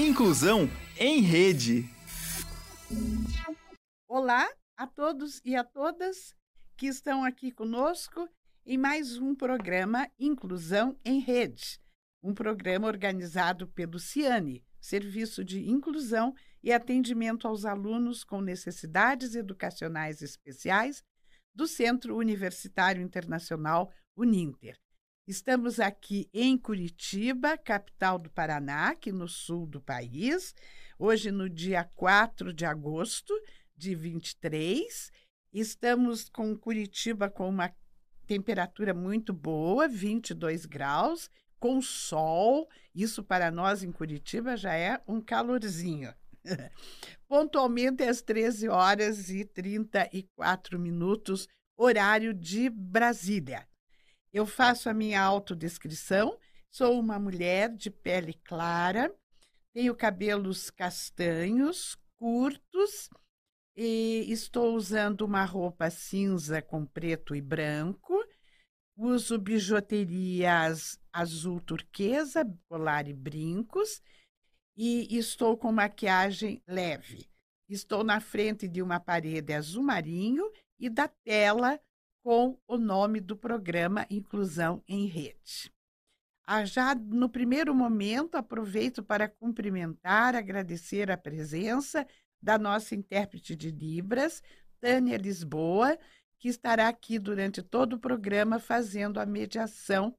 Inclusão em Rede. Olá a todos e a todas que estão aqui conosco em mais um programa Inclusão em Rede, um programa organizado pelo CIANE, Serviço de Inclusão e Atendimento aos Alunos com Necessidades Educacionais Especiais do Centro Universitário Internacional Uninter. Estamos aqui em Curitiba, capital do Paraná, aqui no sul do país, hoje no dia 4 de agosto de 23. Estamos com Curitiba com uma temperatura muito boa, 22 graus, com sol. Isso para nós em Curitiba já é um calorzinho. Pontualmente às 13 horas e 34 minutos, horário de Brasília. Eu faço a minha autodescrição. Sou uma mulher de pele clara, tenho cabelos castanhos, curtos, e estou usando uma roupa cinza com preto e branco. Uso bijuterias azul turquesa, colar e brincos. E estou com maquiagem leve. Estou na frente de uma parede azul marinho e da tela com o nome do programa Inclusão em Rede. Ah, já no primeiro momento, aproveito para cumprimentar, agradecer a presença da nossa intérprete de Libras, Tânia Lisboa, que estará aqui durante todo o programa fazendo a mediação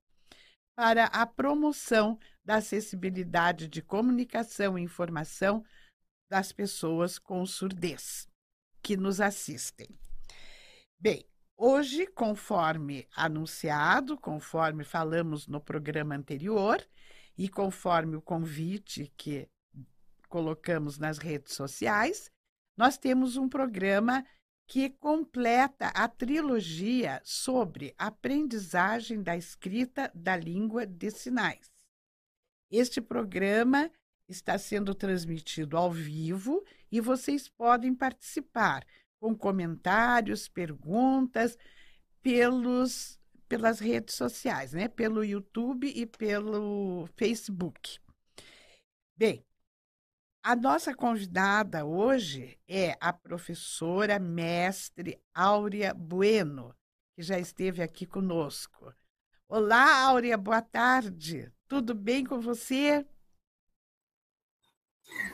para a promoção da acessibilidade de comunicação e informação das pessoas com surdez que nos assistem. Bem, Hoje, conforme anunciado, conforme falamos no programa anterior e conforme o convite que colocamos nas redes sociais, nós temos um programa que completa a trilogia sobre aprendizagem da escrita da língua de sinais. Este programa está sendo transmitido ao vivo e vocês podem participar com comentários, perguntas, pelos, pelas redes sociais, né? pelo YouTube e pelo Facebook. Bem, a nossa convidada hoje é a professora mestre Áurea Bueno, que já esteve aqui conosco. Olá, Áurea, boa tarde. Tudo bem com você?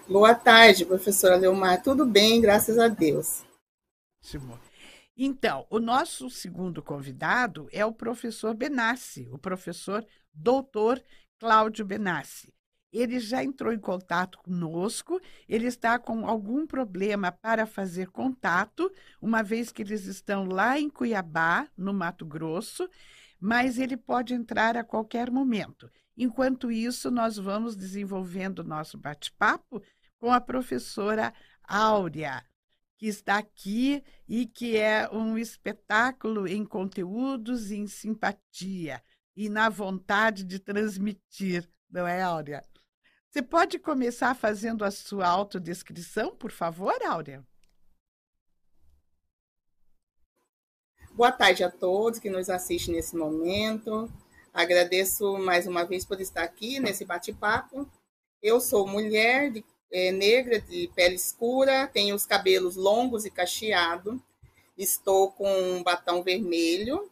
Boa tarde, professora Leomar. Tudo bem, graças a Deus. Ótimo. Então, o nosso segundo convidado é o professor Benassi, o professor doutor Cláudio Benassi. Ele já entrou em contato conosco, ele está com algum problema para fazer contato, uma vez que eles estão lá em Cuiabá, no Mato Grosso, mas ele pode entrar a qualquer momento. Enquanto isso, nós vamos desenvolvendo o nosso bate-papo com a professora Áurea que está aqui e que é um espetáculo em conteúdos em simpatia e na vontade de transmitir, não é, Áurea? Você pode começar fazendo a sua autodescrição, por favor, Áurea? Boa tarde a todos que nos assistem nesse momento. Agradeço mais uma vez por estar aqui nesse bate-papo. Eu sou mulher de é, negra, de pele escura, tenho os cabelos longos e cacheado, estou com um batom vermelho,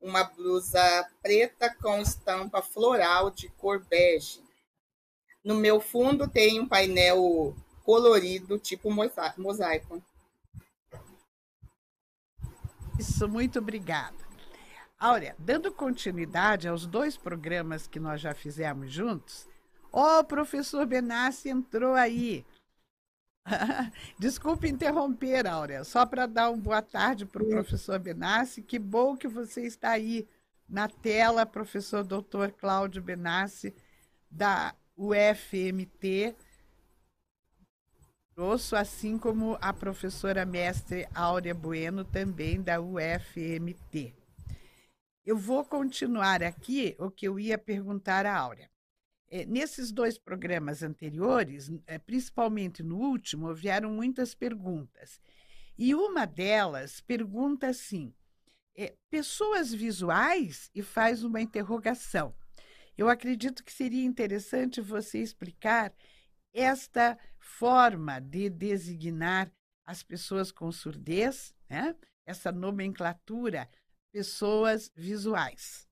uma blusa preta com estampa floral de cor bege. No meu fundo tem um painel colorido, tipo mosaico. Isso, muito obrigada. Áurea, dando continuidade aos dois programas que nós já fizemos juntos, Ó, oh, o professor Benassi entrou aí. Desculpe interromper, Áurea, só para dar uma boa tarde para o professor Benassi. Que bom que você está aí na tela, professor doutor Cláudio Benassi, da UFMT Grosso, assim como a professora mestre Áurea Bueno, também da UFMT. Eu vou continuar aqui o que eu ia perguntar à Áurea. É, nesses dois programas anteriores, é, principalmente no último, vieram muitas perguntas. E uma delas pergunta assim: é, pessoas visuais e faz uma interrogação. Eu acredito que seria interessante você explicar esta forma de designar as pessoas com surdez, né? essa nomenclatura, pessoas visuais.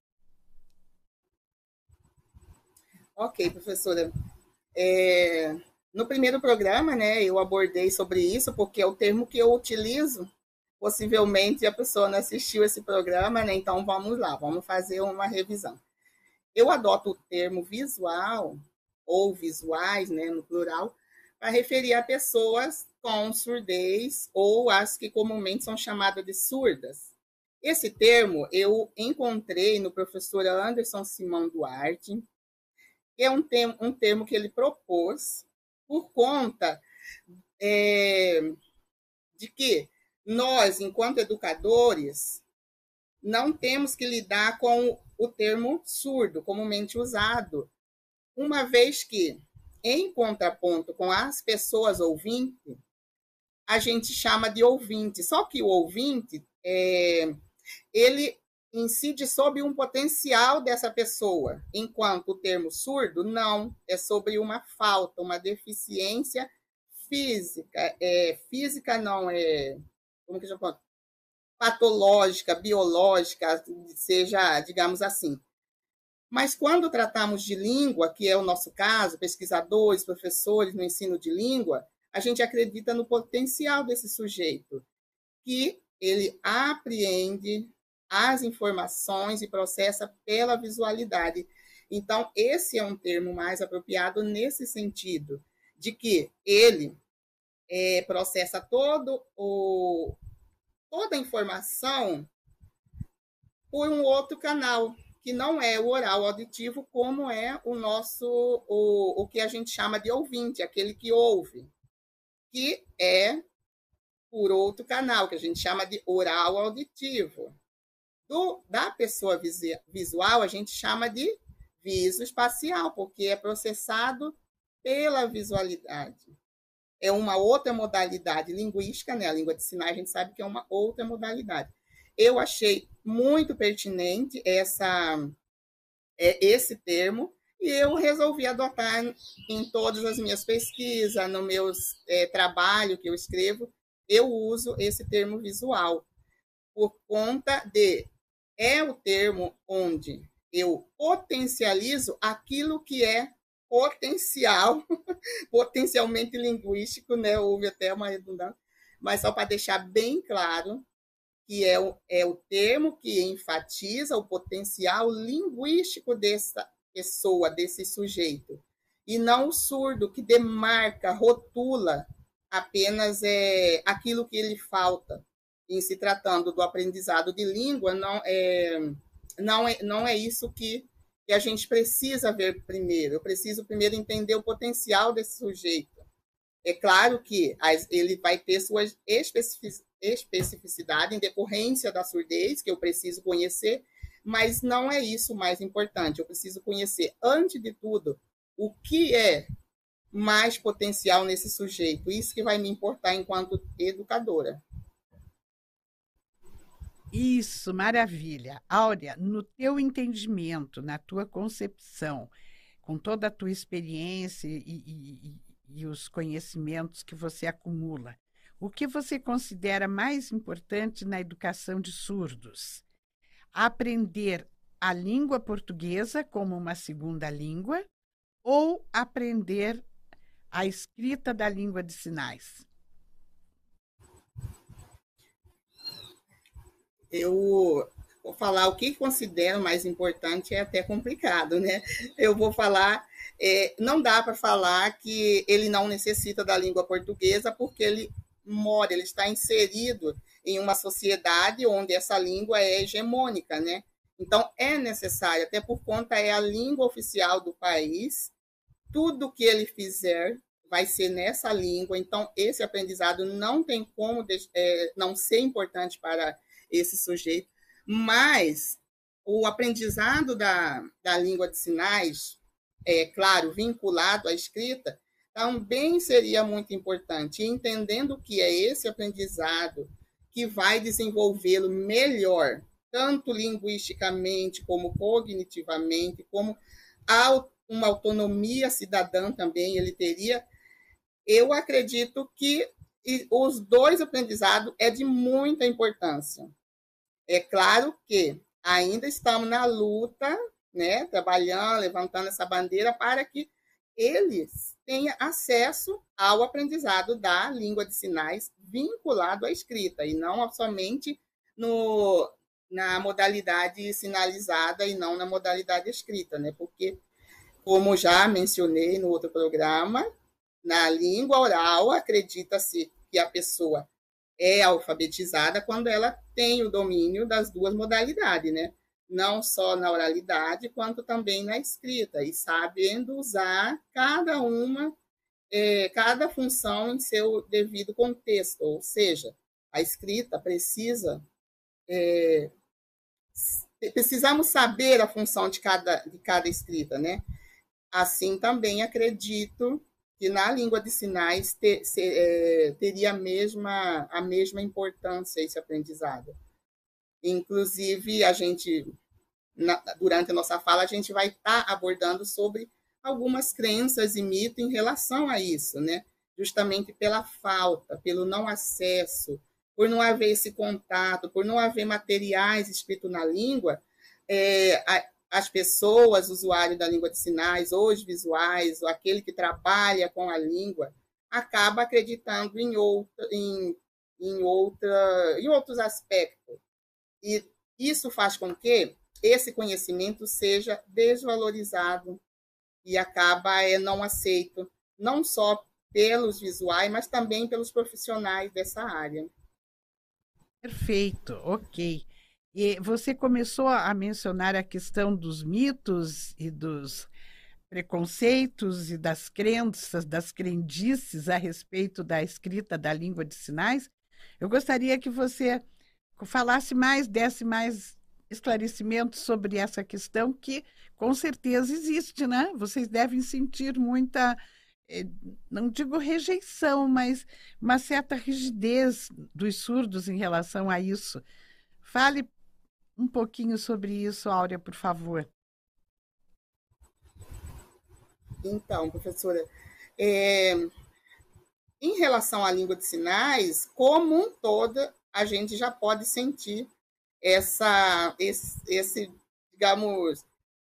Ok, professora. É, no primeiro programa, né, eu abordei sobre isso, porque é o termo que eu utilizo. Possivelmente a pessoa não assistiu esse programa, né? Então vamos lá, vamos fazer uma revisão. Eu adoto o termo visual ou visuais, né, no plural, para referir a pessoas com surdez ou as que comumente são chamadas de surdas. Esse termo eu encontrei no professor Anderson Simão Duarte, é um termo, um termo que ele propôs por conta é, de que nós, enquanto educadores, não temos que lidar com o termo surdo, comumente usado, uma vez que, em contraponto com as pessoas ouvintes, a gente chama de ouvinte. Só que o ouvinte, é, ele incide sobre um potencial dessa pessoa, enquanto o termo surdo não é sobre uma falta, uma deficiência física, é, física não é como que eu falo? patológica, biológica, seja, digamos assim. Mas quando tratamos de língua, que é o nosso caso, pesquisadores, professores no ensino de língua, a gente acredita no potencial desse sujeito, que ele apreende, as informações e processa pela visualidade. Então, esse é um termo mais apropriado nesse sentido, de que ele é, processa todo o, toda a informação por um outro canal, que não é o oral auditivo, como é o nosso, o, o que a gente chama de ouvinte, aquele que ouve, que é por outro canal, que a gente chama de oral auditivo do, da pessoa visual, a gente chama de viso espacial, porque é processado pela visualidade. É uma outra modalidade linguística, né? A língua de sinais a gente sabe que é uma outra modalidade. Eu achei muito pertinente essa, é, esse termo e eu resolvi adotar em todas as minhas pesquisas, no meus é, trabalho que eu escrevo, eu uso esse termo visual por conta de é o termo onde eu potencializo aquilo que é potencial, potencialmente linguístico, né? Houve até uma redundância, mas só para deixar bem claro que é o, é o termo que enfatiza o potencial linguístico dessa pessoa, desse sujeito, e não o surdo que demarca, rotula apenas é, aquilo que lhe falta em se tratando do aprendizado de língua, não é, não é, não é isso que, que a gente precisa ver primeiro. Eu preciso primeiro entender o potencial desse sujeito. É claro que ele vai ter sua especificidade em decorrência da surdez, que eu preciso conhecer, mas não é isso o mais importante. Eu preciso conhecer, antes de tudo, o que é mais potencial nesse sujeito. Isso que vai me importar enquanto educadora. Isso, maravilha. Áurea, no teu entendimento, na tua concepção, com toda a tua experiência e, e, e, os conhecimentos que você acumula, o que você considera mais importante na educação de surdos? Aprender a língua portuguesa como uma segunda língua ou aprender a escrita da língua de sinais? Eu vou falar o que considero mais importante é até complicado, né? Eu vou falar, é, não dá para falar que ele não necessita da língua portuguesa porque ele mora, ele está inserido em uma sociedade onde essa língua é hegemônica, né? Então é necessário, até por conta é a língua oficial do país. Tudo que ele fizer vai ser nessa língua. Então esse aprendizado não tem como é, não ser importante para esse sujeito. Mas o aprendizado da, da língua de sinais, é claro, vinculado à escrita, também seria muito importante, entendendo que é esse aprendizado que vai desenvolvê-lo melhor, tanto linguisticamente como cognitivamente, como uma autonomia cidadã também ele teria eu acredito que os dois aprendizados é de muita importância. É claro que ainda estamos na luta, né, trabalhando, levantando essa bandeira para que eles tenham acesso ao aprendizado da língua de sinais vinculado à escrita e não somente no, na modalidade sinalizada e não na modalidade escrita, né? Porque, como já mencionei no outro programa, na língua oral acredita-se que a pessoa é alfabetizada quando ela tem o domínio das duas modalidades, né? Não só na oralidade, quanto também na escrita, e sabendo usar cada uma, é, cada função em seu devido contexto, ou seja, a escrita precisa é, precisamos saber a função de cada, de cada escrita, né? Assim também acredito que na língua de sinais ter, ser, é, teria a mesma, a mesma importância esse aprendizado. Inclusive, a gente, na, durante a nossa fala, a gente vai estar tá abordando sobre algumas crenças e mitos em relação a isso, né? Justamente pela falta, pelo não acesso, por não haver esse contato, por não haver materiais escritos na língua, é, a, as pessoas, usuários da língua de sinais, ou os visuais, ou aquele que trabalha com a língua, acaba acreditando em, outra, em, em, outra, em outros aspectos. E isso faz com que esse conhecimento seja desvalorizado e acaba é, não aceito, não só pelos visuais, mas também pelos profissionais dessa área. Perfeito, ok. E você começou a mencionar a questão dos mitos e dos preconceitos e das crenças, das crendices a respeito da escrita da língua de sinais. Eu gostaria que você falasse mais, desse mais esclarecimento sobre essa questão que com certeza existe, né? Vocês devem sentir muita é, não digo rejeição, mas uma certa rigidez dos surdos em relação a isso. Fale um pouquinho sobre isso, Áurea, por favor. Então, professora, é, em relação à língua de sinais, como um todo, a gente já pode sentir essa, esse, esse digamos,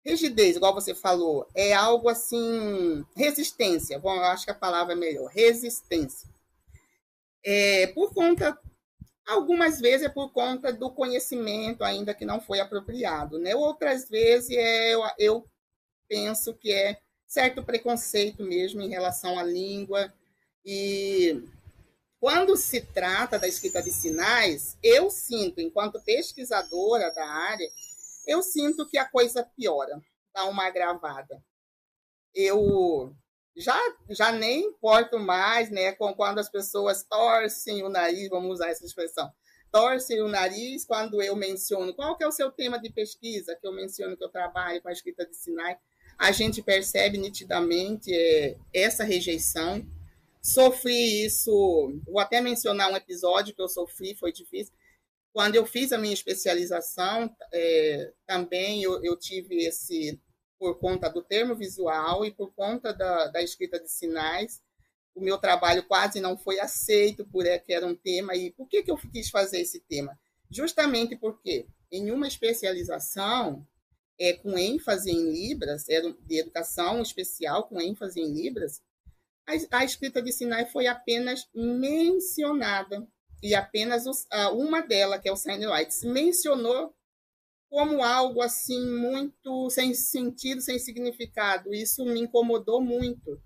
Rigidez, igual você falou, é algo assim, resistência. Bom, eu acho que a palavra é melhor, resistência. É, por conta, algumas vezes é por conta do conhecimento ainda que não foi apropriado, né? Outras vezes é, eu, eu penso que é certo preconceito mesmo em relação à língua e quando se trata da escrita de sinais, eu sinto, enquanto pesquisadora da área, eu sinto que a coisa piora, dá uma agravada. Eu já, já nem importo mais né, com quando as pessoas torcem o nariz, vamos usar essa expressão, torcem o nariz quando eu menciono qual que é o seu tema de pesquisa, que eu menciono que eu trabalho com a escrita de sinais, a gente percebe nitidamente é, essa rejeição. Sofri isso, vou até mencionar um episódio que eu sofri, foi difícil. Quando eu fiz a minha especialização, é, também eu, eu, tive esse, por conta do termo visual e por conta da, da escrita de sinais, o meu trabalho quase não foi aceito por é, que era um tema. E por que, que eu quis fazer esse tema? Justamente porque em uma especialização é, com ênfase em Libras, era de educação especial com ênfase em Libras, a, a escrita de sinais foi apenas mencionada e apenas os, uma dela, que é o Sign Lights, mencionou como algo assim muito sem sentido, sem significado. Isso me incomodou muito.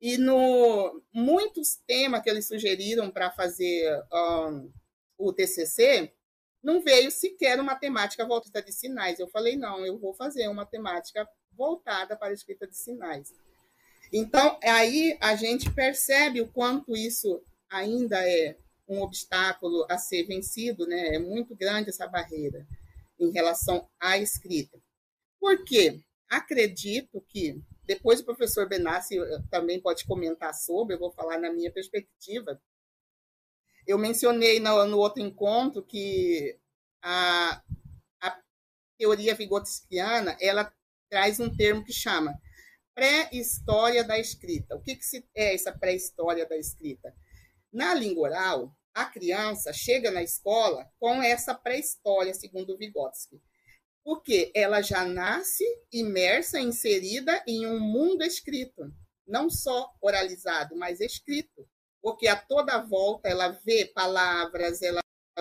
E no muitos temas que eles sugeriram para fazer um, o TCC, não veio sequer uma temática voltada de sinais. Eu falei, não, eu vou fazer uma temática voltada para a escrita de sinais. Então, aí a gente percebe o quanto isso ainda é um obstáculo a ser vencido, né? É muito grande essa barreira em relação à escrita. Por quê? Acredito que depois o professor Benassi eh, também pode comentar sobre, eu vou falar na minha perspectiva. Eu mencionei no, no outro encontro que a, a teoria vigotskiana ela traz um termo que chama pré-história da escrita. O que, que é essa pré-história da escrita? Na língua oral, a criança chega na escola com essa pré-história, segundo Vygotsky, porque ela já nasce imersa, inserida em um mundo escrito, não só oralizado, mas escrito, porque a toda volta ela vê palavras, ela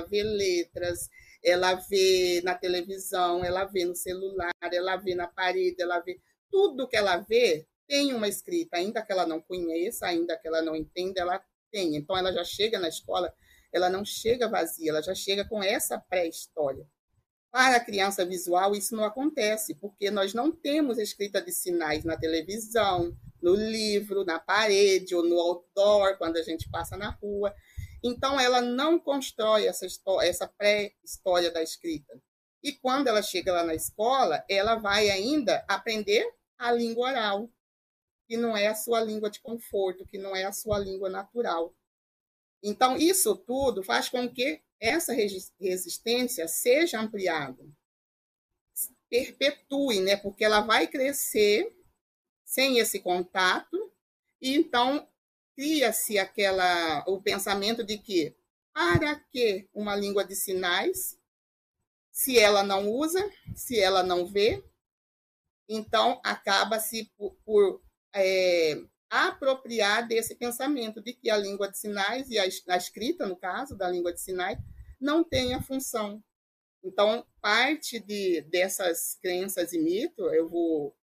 vê letras, ela vê na televisão, ela vê no celular, ela vê na parede, ela vê tudo que ela vê tem uma escrita, ainda que ela não conheça, ainda que ela não entenda, ela tem. Então ela já chega na escola, ela não chega vazia, ela já chega com essa pré-história. Para a criança visual, isso não acontece, porque nós não temos escrita de sinais na televisão, no livro, na parede ou no outdoor, quando a gente passa na rua. Então, ela não constrói essa, essa pré-história da escrita. E quando ela chega lá na escola, ela vai ainda aprender a língua oral, que não é a sua língua de conforto, que não é a sua língua natural. Então, isso tudo faz com que essa resistência seja ampliada, perpetue, né? Porque ela vai crescer sem esse contato, e então cria-se aquela o pensamento de que para que uma língua de sinais se ela não usa, se ela não vê, então acaba-se por, por é, apropriar desse pensamento de que a língua de sinais e a, escrita, no caso da língua de sinais, não tem a função. Então, parte de, dessas crenças e mitos, eu vou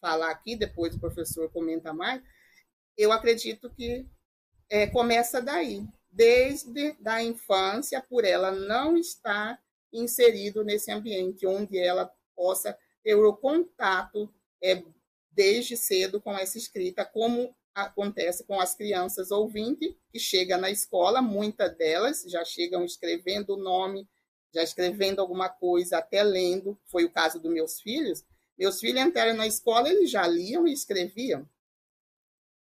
falar aqui, depois o professor comenta mais, eu acredito que é, começa daí, desde da infância, por ela não estar inserido nesse ambiente onde ela possa ter o contato é, desde cedo com essa escrita, como acontece com as crianças ouvintes que chegam na escola, muitas delas já chegam escrevendo o nome, já escrevendo alguma coisa, até lendo. Foi o caso dos meus filhos. Meus filhos entraram na escola, eles já liam e escreviam.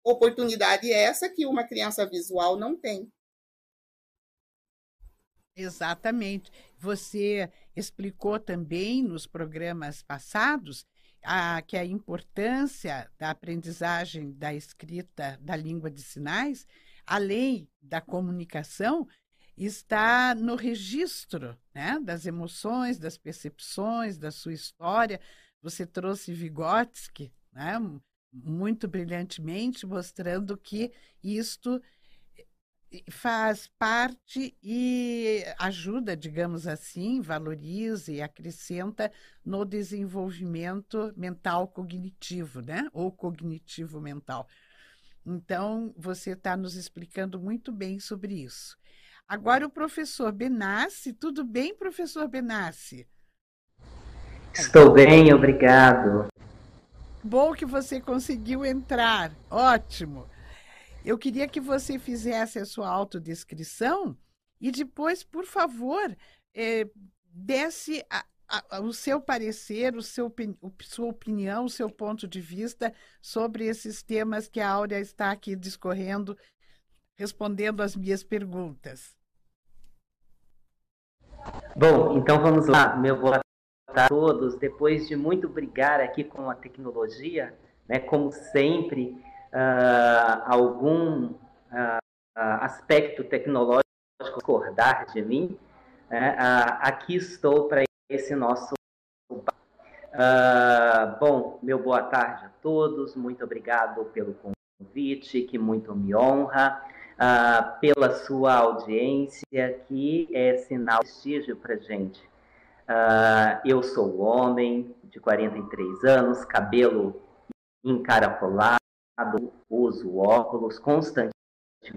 Oportunidade essa que uma criança visual não tem. Exatamente. Você explicou também nos programas passados a, que a importância da aprendizagem da escrita da língua de sinais, além da comunicação, está no registro né, das emoções, das percepções, da sua história. Você trouxe Vygotsky né, muito brilhantemente, mostrando que isto faz parte e ajuda, digamos assim, valoriza e acrescenta no desenvolvimento mental cognitivo, né? Ou cognitivo mental. Então, você está nos explicando muito bem sobre isso. Agora, o professor Benassi, tudo bem, professor Benassi? Estou bem, obrigado. Bom que você conseguiu entrar, ótimo. Eu queria que você fizesse a sua autodescrição e depois, por favor, é, desse a, a, o seu parecer, o seu, o, sua opinião, o seu ponto de vista sobre esses temas que a Áurea está aqui discorrendo, respondendo às minhas perguntas. Bom, então vamos lá. Meu boa tarde a todos. Depois de muito brigar aqui com a tecnologia, né, como sempre, uh, algum uh, aspecto tecnológico discordar de mim, né? uh, aqui estou para esse nosso. bom, meu boa tarde a todos, muito obrigado pelo convite, que muito me honra. Uh, pela sua audiência, que é sinal de prestígio para gente. Uh, eu sou homem de 43 anos, cabelo encaracolado, uso óculos constantemente,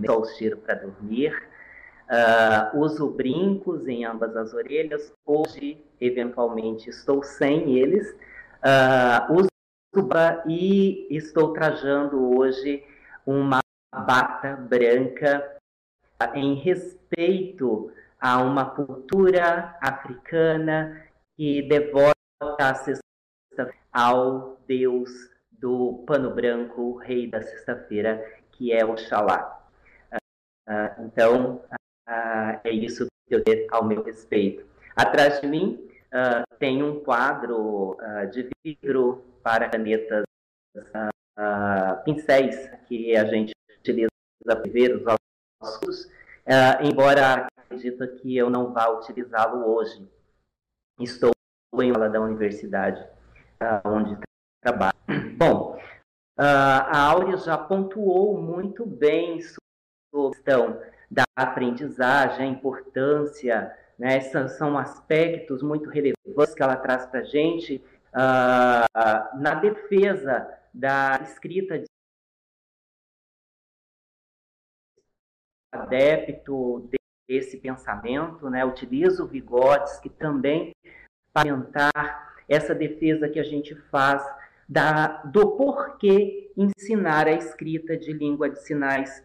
ao tiro para dormir, uh, uso brincos em ambas as orelhas, hoje, eventualmente, estou sem eles, uh, uso e estou trajando hoje uma bata branca em respeito a uma cultura africana que devota a sexta ao Deus do pano branco, rei da sexta-feira, que é Oxalá. Uh, então, uh, é isso que eu tenho ao meu respeito. Atrás de mim uh, tem um quadro de vidro para canetas pincéis que a gente utiliza para ver os ossos, embora acredito que eu não vá utilizá-lo hoje. Estou em aula da universidade onde trabalho. Bom, a Áurea já pontuou muito bem sobre a questão da aprendizagem, a importância, né? Esses são aspectos muito relevantes que ela traz para a gente uh, na defesa da escrita de adepto desse pensamento, né? Utilizo Vygotsky também para orientar essa defesa que a gente faz da, do porquê ensinar a escrita de língua de sinais.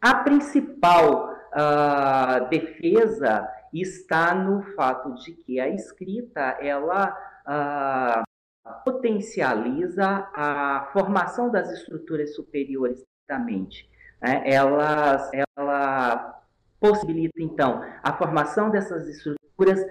A principal uh, defesa está no fato de que a escrita ela uh, potencializa a formação das estruturas superiores da mente. Né? Ela, ela possibilita, então, a formação dessas estruturas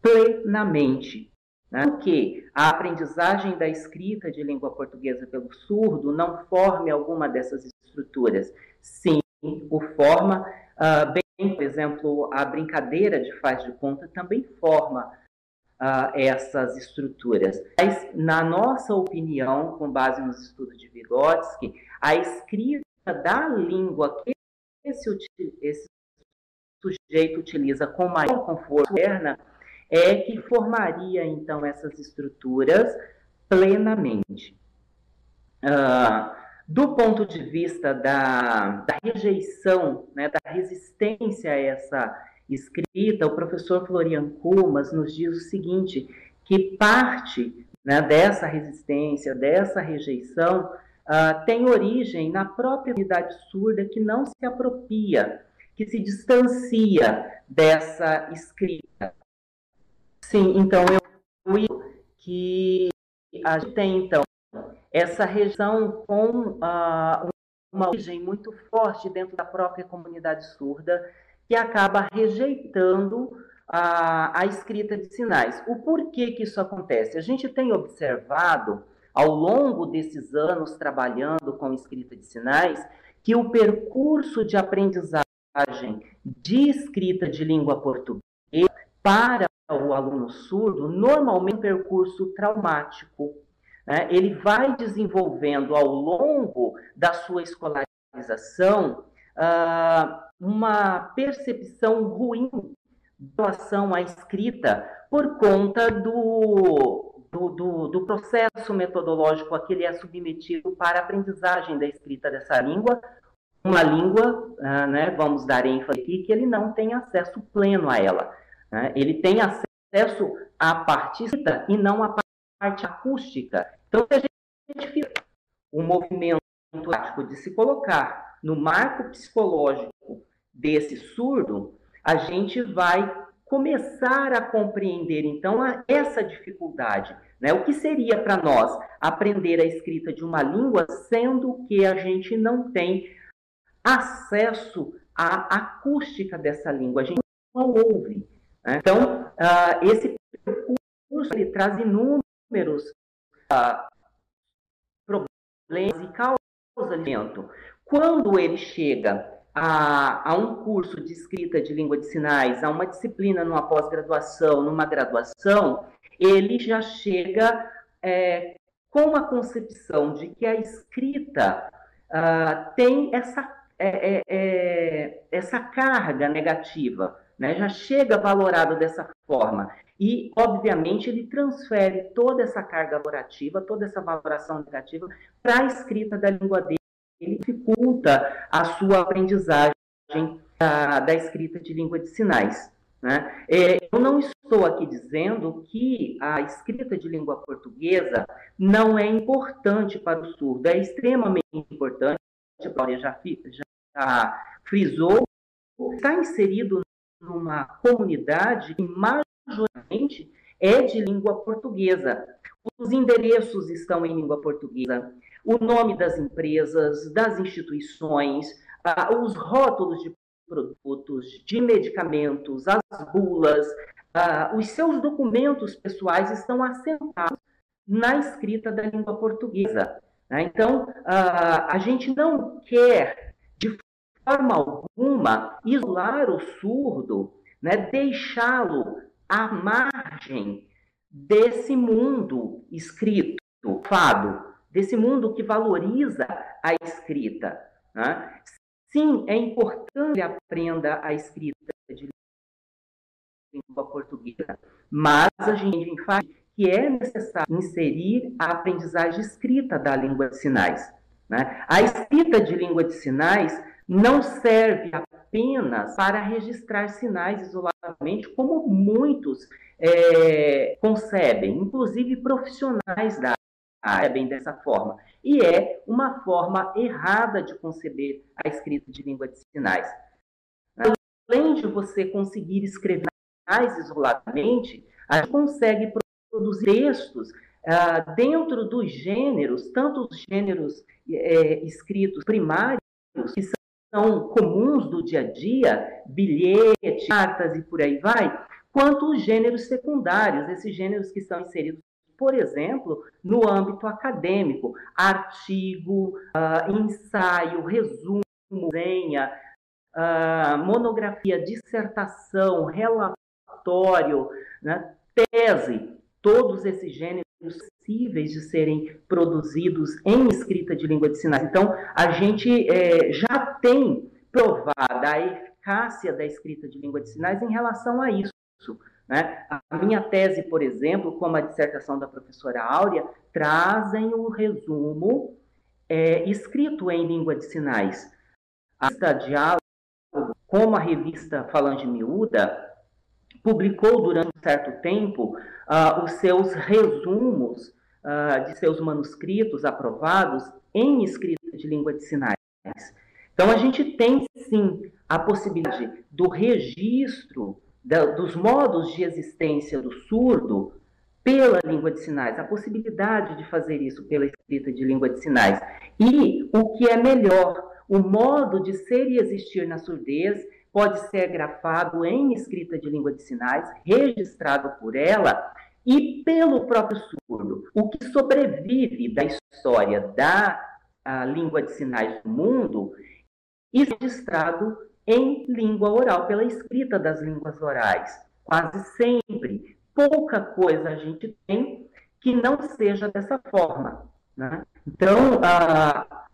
plenamente. Né? Porque a aprendizagem da escrita de língua portuguesa pelo surdo não forme alguma dessas estruturas. Sim, o forma, uh, bem, por exemplo, a brincadeira de faz de conta também forma uh, essas estruturas. Mas, na nossa opinião, com base nos estudos de Vygotsky, a escrita da língua que esse, esse sujeito utiliza com maior conforto interna é que formaria, então, essas estruturas plenamente. Uh, do ponto de vista da, da rejeição, né, da resistência a essa escrita, o professor Florian Kumas nos diz o seguinte, que parte né, dessa resistência, dessa rejeição, uh, tem origem na própria unidade surda que não se apropria, que se distancia dessa escrita. Sim, então eu que a gente tem então essa região com uh, uma origem muito forte dentro da própria comunidade surda que acaba rejeitando a, a escrita de sinais. O porquê que isso acontece? A gente tem observado, ao longo desses anos trabalhando com escrita de sinais, que o percurso de aprendizagem de escrita de língua portuguesa para o aluno surdo normalmente é um percurso traumático. Né? Ele vai desenvolvendo ao longo da sua escolarização uh, uma percepção ruim em relação à escrita por conta do, do, do, do, processo metodológico a que ele é submetido para a aprendizagem da escrita dessa língua, uma língua, uh, né, vamos dar ênfase aqui, que ele não tem acesso pleno a ela. Né? Ele tem acesso à parte e não à parte acústica. Então, se a gente fica o movimento de se colocar no marco psicológico desse surdo, a gente vai começar a compreender então a, essa dificuldade. Né? O que seria para nós aprender a escrita de uma língua, sendo que a gente não tem acesso à acústica dessa língua, a gente não ouve. Né? Então, uh, esse percurso ele traz inúmeros uh, problemas e causas alimento. Quando ele chega a, a, um curso de escrita de língua de sinais, a uma disciplina numa pós-graduação, numa graduação, ele já chega é, com a concepção de que a escrita uh, tem essa, é, é, é, essa carga negativa, né? já chega valorado dessa forma. E, obviamente, ele transfere toda essa carga valorativa, toda essa valoração negativa para a escrita da língua dele, ele dificulta a sua aprendizagem da, da escrita de língua de sinais. Né? É, eu não estou aqui dizendo que a escrita de língua portuguesa não é importante para o surdo, é extremamente importante, a Glória já, já frisou, está inserido numa comunidade que majormente é de língua portuguesa. Os endereços estão em língua portuguesa, o nome das empresas, das instituições, uh, os rótulos de produtos, de medicamentos, as bulas, uh, os seus documentos pessoais estão assentados na escrita da língua portuguesa. Né? Então, a gente não quer, forma alguma, isolar o surdo, né? deixá-lo à margem desse mundo escrito, fado, desse mundo que valoriza a escrita. Né? Sim, é importante que aprenda a escrita de língua portuguesa, mas a gente faz que é necessário inserir a aprendizagem escrita da língua de sinais. Né? A escrita de língua de sinais não serve apenas para registrar sinais isoladamente, como muitos é, concebem, inclusive profissionais da área, bem dessa forma. E é uma forma errada de conceber a escrita de língua de sinais. Além de você conseguir escrever sinais isoladamente, a gente consegue produzir textos uh, dentro dos gêneros, tanto os gêneros é, escritos primários, que são comuns do dia a dia, bilhetes, cartas e por aí vai, quanto os gêneros secundários, esses gêneros que são inseridos, por exemplo, no âmbito acadêmico, artigo, uh, ensaio, resumo, resenha, uh, monografia, dissertação, relatório, né, tese, todos esses gêneros possíveis de serem produzidos em escrita de língua de sinais. Então, a gente é, já tem provada a eficácia da escrita de língua de sinais em relação a isso. Né? A minha tese, por exemplo, como a dissertação da professora Áurea, trazem o resumo é, escrito em língua de sinais. A revista Diálogo, como a revista Falange Miúda, publicou durante um certo tempo uh, os seus resumos uh, de seus manuscritos aprovados em escrita de língua de sinais. Então, a gente tem sim a possibilidade do registro da, dos modos de existência do surdo pela língua de sinais, a possibilidade de fazer isso pela escrita de língua de sinais. E o que é melhor, o modo de ser e existir na surdez pode ser grafado em escrita de língua de sinais, registrado por ela e pelo próprio surdo. O que sobrevive da história da língua de sinais do mundo e registrado em língua oral, pela escrita das línguas orais. Quase sempre. Pouca coisa a gente tem que não seja dessa forma. Né? Então, a,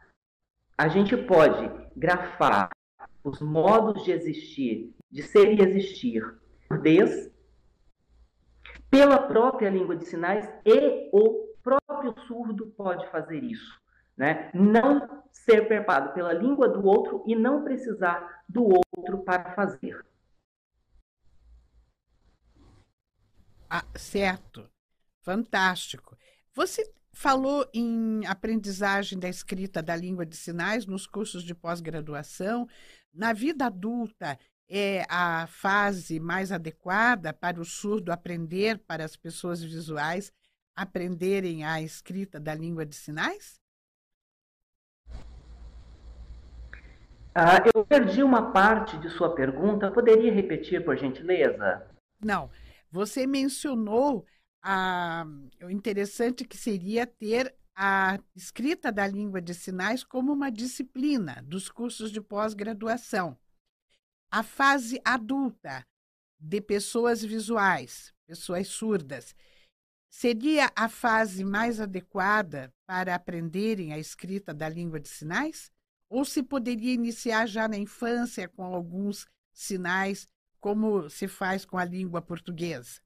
a gente pode grafar os modos de existir, de ser e existir, surdez, pela própria língua de sinais e o próprio surdo pode fazer isso. Né? Não ser perpado pela língua do outro e não precisar do outro para fazer. Ah, certo. Fantástico. Você falou em aprendizagem da escrita da língua de sinais nos cursos de pós-graduação. Na vida adulta, é a fase mais adequada para o surdo aprender, para as pessoas visuais aprenderem a escrita da língua de sinais? Ah, eu perdi uma parte de sua pergunta. Poderia repetir, por gentileza? Não. Você mencionou a, o interessante que seria ter a escrita da língua de sinais como uma disciplina dos cursos de pós-graduação a fase adulta de pessoas visuais, pessoas surdas, seria a fase mais adequada para aprenderem a escrita da língua de sinais? Ou se poderia iniciar já na infância com alguns sinais, como se faz com a língua portuguesa?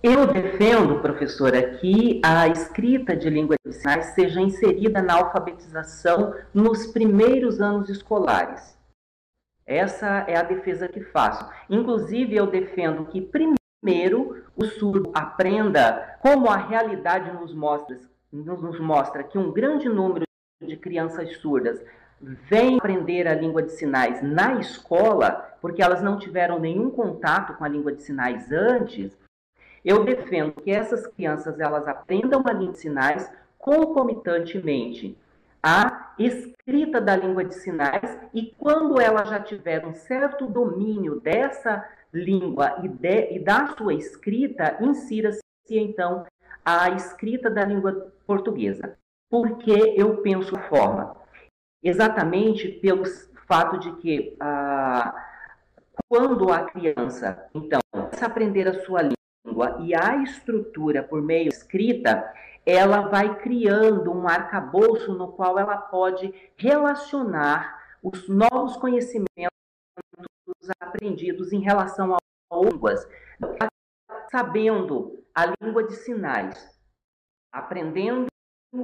Eu defendo, professora, que a escrita de língua de sinais seja inserida na alfabetização nos primeiros anos escolares. Essa é a defesa que faço. Inclusive, eu defendo que primeiro o surdo aprenda como a realidade nos mostra, nos mostra que um grande número de crianças surdas vêm aprender a língua de sinais na escola, porque elas não tiveram nenhum contato com a língua de sinais antes, eu defendo que essas crianças elas aprendam a língua de sinais concomitantemente à escrita da língua de sinais e quando elas já tiver um certo domínio dessa língua e, de, e da sua escrita, insira-se então a escrita da língua portuguesa. Por que eu penso forma? Exatamente pelo fato de que ah, quando a criança, então, a aprender a sua língua e a estrutura por meio escrita, ela vai criando um arcabouço no qual ela pode relacionar os novos conhecimentos aprendidos em relação a línguas, sabendo a língua de sinais, aprendendo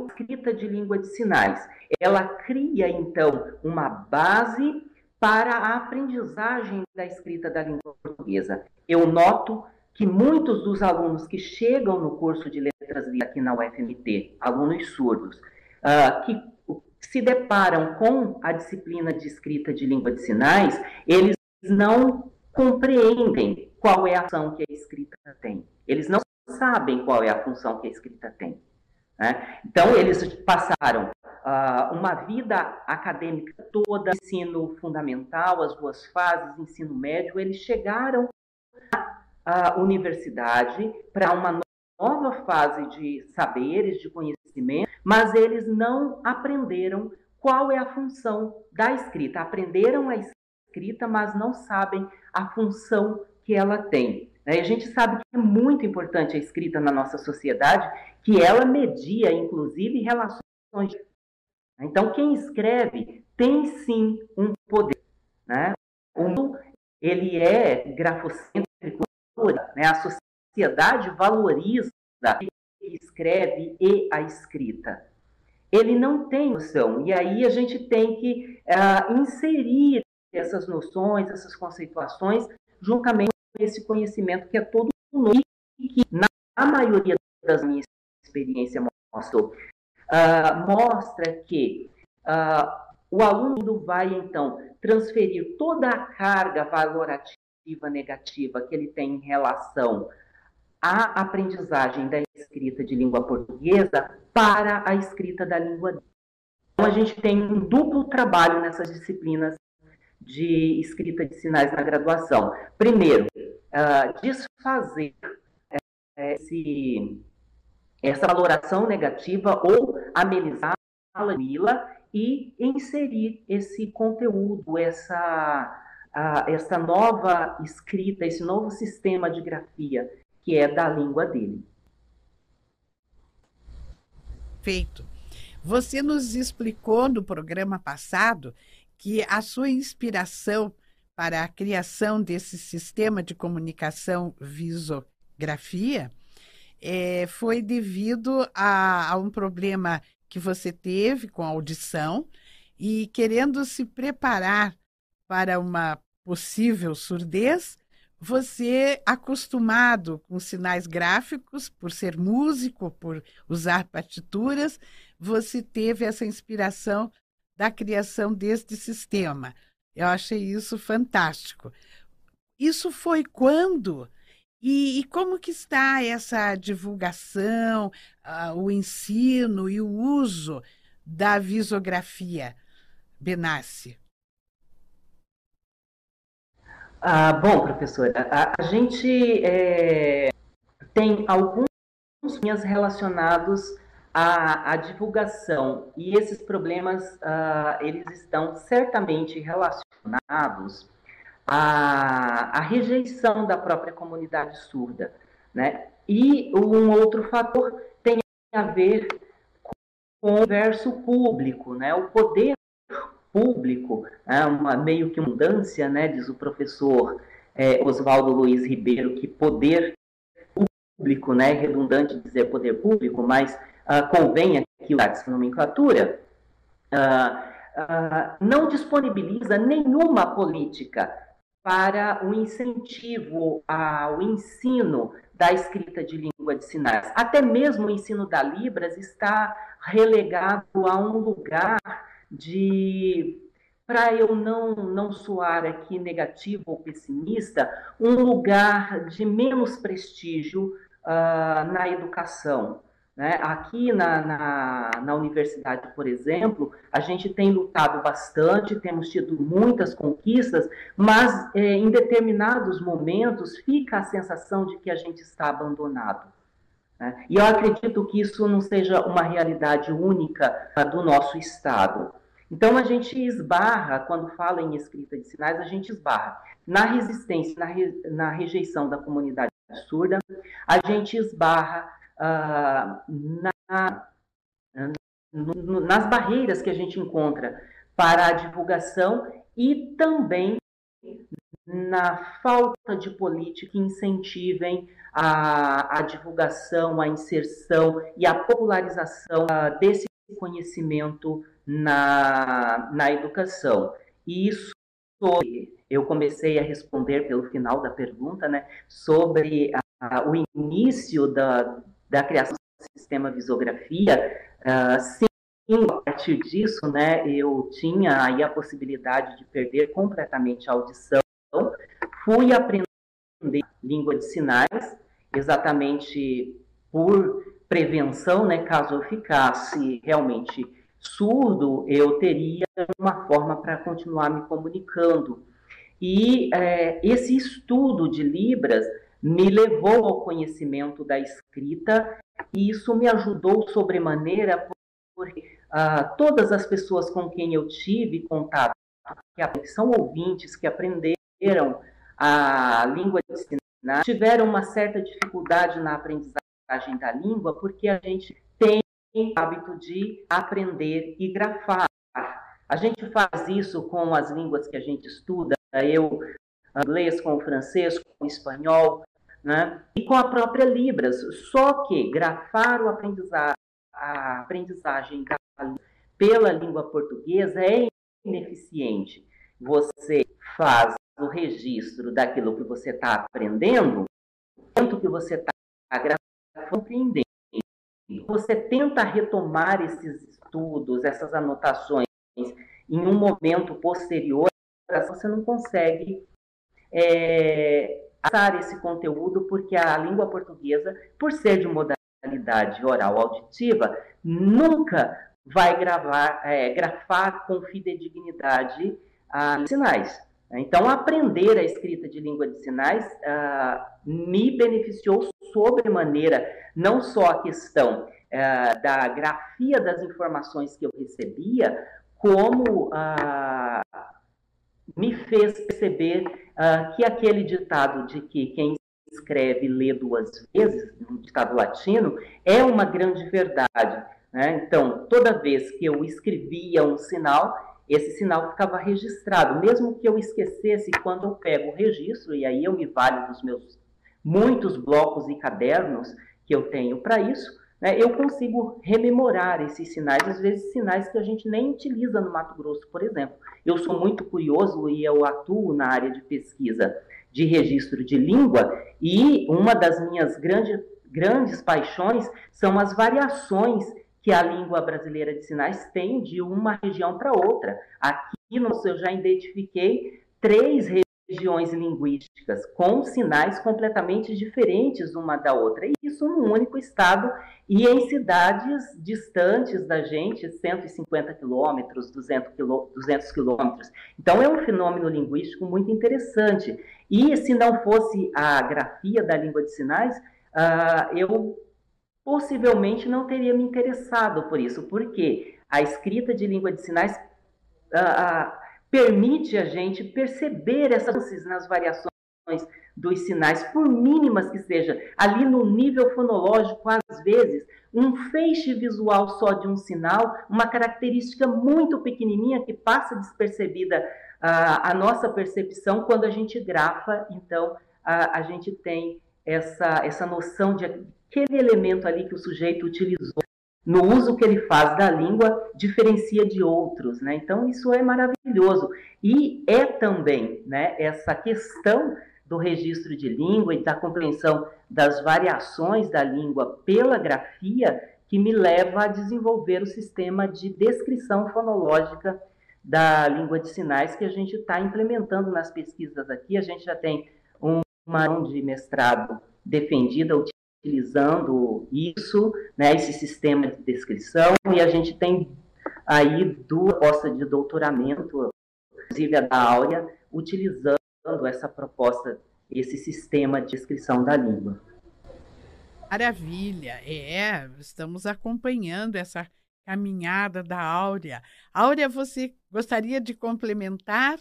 escrita de língua de sinais. Ela cria, então, uma base para a aprendizagem da escrita da língua portuguesa. Eu noto que muitos dos alunos que chegam no curso de letras aqui na UFMT, alunos surdos, uh, que se deparam com a disciplina de escrita de língua de sinais, eles não compreendem qual é a ação que a escrita tem. Eles não sabem qual é a função que a escrita tem. Né? Então, eles passaram uh, uma vida acadêmica toda, ensino fundamental, as duas fases, ensino médio, eles chegaram à universidade para uma nova fase de saberes, de conhecimento, mas eles não aprenderam qual é a função da escrita. Aprenderam a escrita, mas não sabem a função que ela tem. A gente sabe que é muito importante a escrita na nossa sociedade, que ela media, inclusive, relações. Então, quem escreve tem sim um poder. Né? O mundo, ele é grafocêntrico, né? a sociedade valoriza quem escreve e a escrita. Ele não tem noção, e aí a gente tem que uh, inserir essas noções, essas conceituações, juntamente com esse conhecimento que é todo novo e que, na maioria das minhas experiências, mostrou, uh, mostra que uh, o aluno vai, então, transferir toda a carga valorativa negativa que ele tem em relação à aprendizagem da escrita de língua portuguesa para a escrita da língua. Então, a gente tem um duplo trabalho nessas disciplinas de escrita de sinais na graduação. Primeiro, uh, desfazer eh, esse, essa valoração negativa ou amenizá-la e inserir esse conteúdo, essa, essa nova escrita, esse novo sistema de grafia que é da língua dele. Feito. Você nos explicou no programa passado que a sua inspiração para a criação desse sistema de comunicação visografia é, foi devido a, a um problema que você teve com a audição e querendo se preparar para uma possível surdez, você, acostumado com sinais gráficos, por ser músico, por usar partituras, você teve essa inspiração da criação deste sistema. Eu achei isso fantástico. Isso foi quando? E, e como que está essa divulgação, uh, o ensino e o uso da visografia, Benassi? Ah, bom, professora, a, a gente é, tem alguns linhas relacionados à, à, divulgação e esses problemas uh, eles estão certamente relacionados à, à rejeição da própria comunidade surda, né? E um outro fator tem a ver com o verso público, né? O poder público, é uma, meio que mudança, né, diz o professor é, Oswaldo Luiz Ribeiro, que poder público, né, redundante dizer poder público, mas uh, convém aqui essa nomenclatura, uh, uh, não disponibiliza nenhuma política para o incentivo ao ensino da escrita de língua de sinais. Até mesmo o ensino da Libras está relegado a um lugar de para eu não, não soar aqui negativo ou pessimista, um lugar de menos prestígio uh, na educação. Né? Aqui na, na, na, universidade, por exemplo, a gente tem lutado bastante, temos tido muitas conquistas, mas é, em determinados momentos fica a sensação de que a gente está abandonado. Né? E eu acredito que isso não seja uma realidade única do nosso Estado. Então, a gente esbarra, quando fala em escrita de sinais, a gente esbarra na resistência, na, re, na rejeição da comunidade surda, a gente esbarra ah, na, no, nas barreiras que a gente encontra para a divulgação e também na falta de política que incentivem a, a divulgação, a inserção e a popularização uh, desse conhecimento na, na educação. E isso eu comecei a responder pelo final da pergunta, né, sobre a, o início da, da criação do sistema visografia. Uh, sim, a partir disso, né, eu tinha aí a possibilidade de perder completamente a audição. Fui aprender língua de sinais, exatamente por prevenção, né, caso eu ficasse realmente surdo, eu teria uma forma para continuar me comunicando. E é, esse estudo de Libras me levou ao conhecimento da escrita e isso me ajudou sobremaneira porque uh, todas as pessoas com quem eu tive contato, que são ouvintes, que aprenderam a língua de sinais, tiveram uma certa dificuldade na aprendizagem da língua porque a gente tem o hábito de aprender e grafar. A gente faz isso com as línguas que a gente estuda, eu inglês com o francês, com o espanhol, né? e com a própria Libras. Só que grafar o aprendizagem, a aprendizagem pela língua portuguesa é ineficiente. Você faz o registro daquilo que você está aprendendo, quanto que você está compreendendo. Você tenta retomar esses estudos, essas anotações em um momento posterior, você não consegue é, passar esse conteúdo porque a língua portuguesa, por ser de modalidade oral auditiva, nunca vai gravar, é, grafar com fidedignidade ah, sinais. Então, aprender a escrita de língua de sinais ah, me beneficiou sobremaneira, não só a questão ah, da grafia das informações que eu recebia, como ah, me fez perceber uh, que aquele ditado de que quem escreve lê duas vezes, um ditado latino, é uma grande verdade. Né? Então, toda vez que eu escrevia um sinal, esse sinal ficava registrado, mesmo que eu esquecesse quando eu pego o registro, e aí eu me valho dos meus muitos blocos e cadernos que eu tenho para isso, né, eu consigo rememorar esses sinais, às vezes sinais que a gente nem utiliza no Mato Grosso, por exemplo. Eu sou muito curioso e eu atuo na área de pesquisa de registro de língua, e uma das minhas grande, grandes paixões são as variações que a língua brasileira de sinais tem de uma região para outra. Aqui no, eu já identifiquei três regiões linguísticas com sinais completamente diferentes uma da outra, e isso num único estado e em cidades distantes da gente, 150 quilômetros, 200 quilômetros. Então é um fenômeno linguístico muito interessante. E se não fosse a grafia da língua de sinais, uh, eu possivelmente não teria me interessado por isso, porque a escrita de língua de sinais uh, permite a gente perceber essas nas variações dos sinais, por mínimas que seja, ali no nível fonológico, às vezes, um feixe visual só de um sinal, uma característica muito pequenininha que passa despercebida uh, a nossa percepção quando a gente grafa, então uh, a gente tem essa, essa noção de aquele elemento ali que o sujeito utilizou no uso que ele faz da língua, diferencia de outros, né? Então, isso é maravilhoso. E é também, né, essa questão do registro de língua e da compreensão das variações da língua pela grafia que me leva a desenvolver o sistema de descrição fonológica da língua de sinais que a gente está implementando nas pesquisas aqui. A gente já tem uma de mestrado defendida utilizando isso, né, esse sistema de descrição, e a gente tem aí duas propostas de doutoramento, inclusive a da Áurea, utilizando essa proposta, esse sistema de descrição da língua. Maravilha, é, estamos acompanhando essa caminhada da Áurea. Áurea, você gostaria de complementar?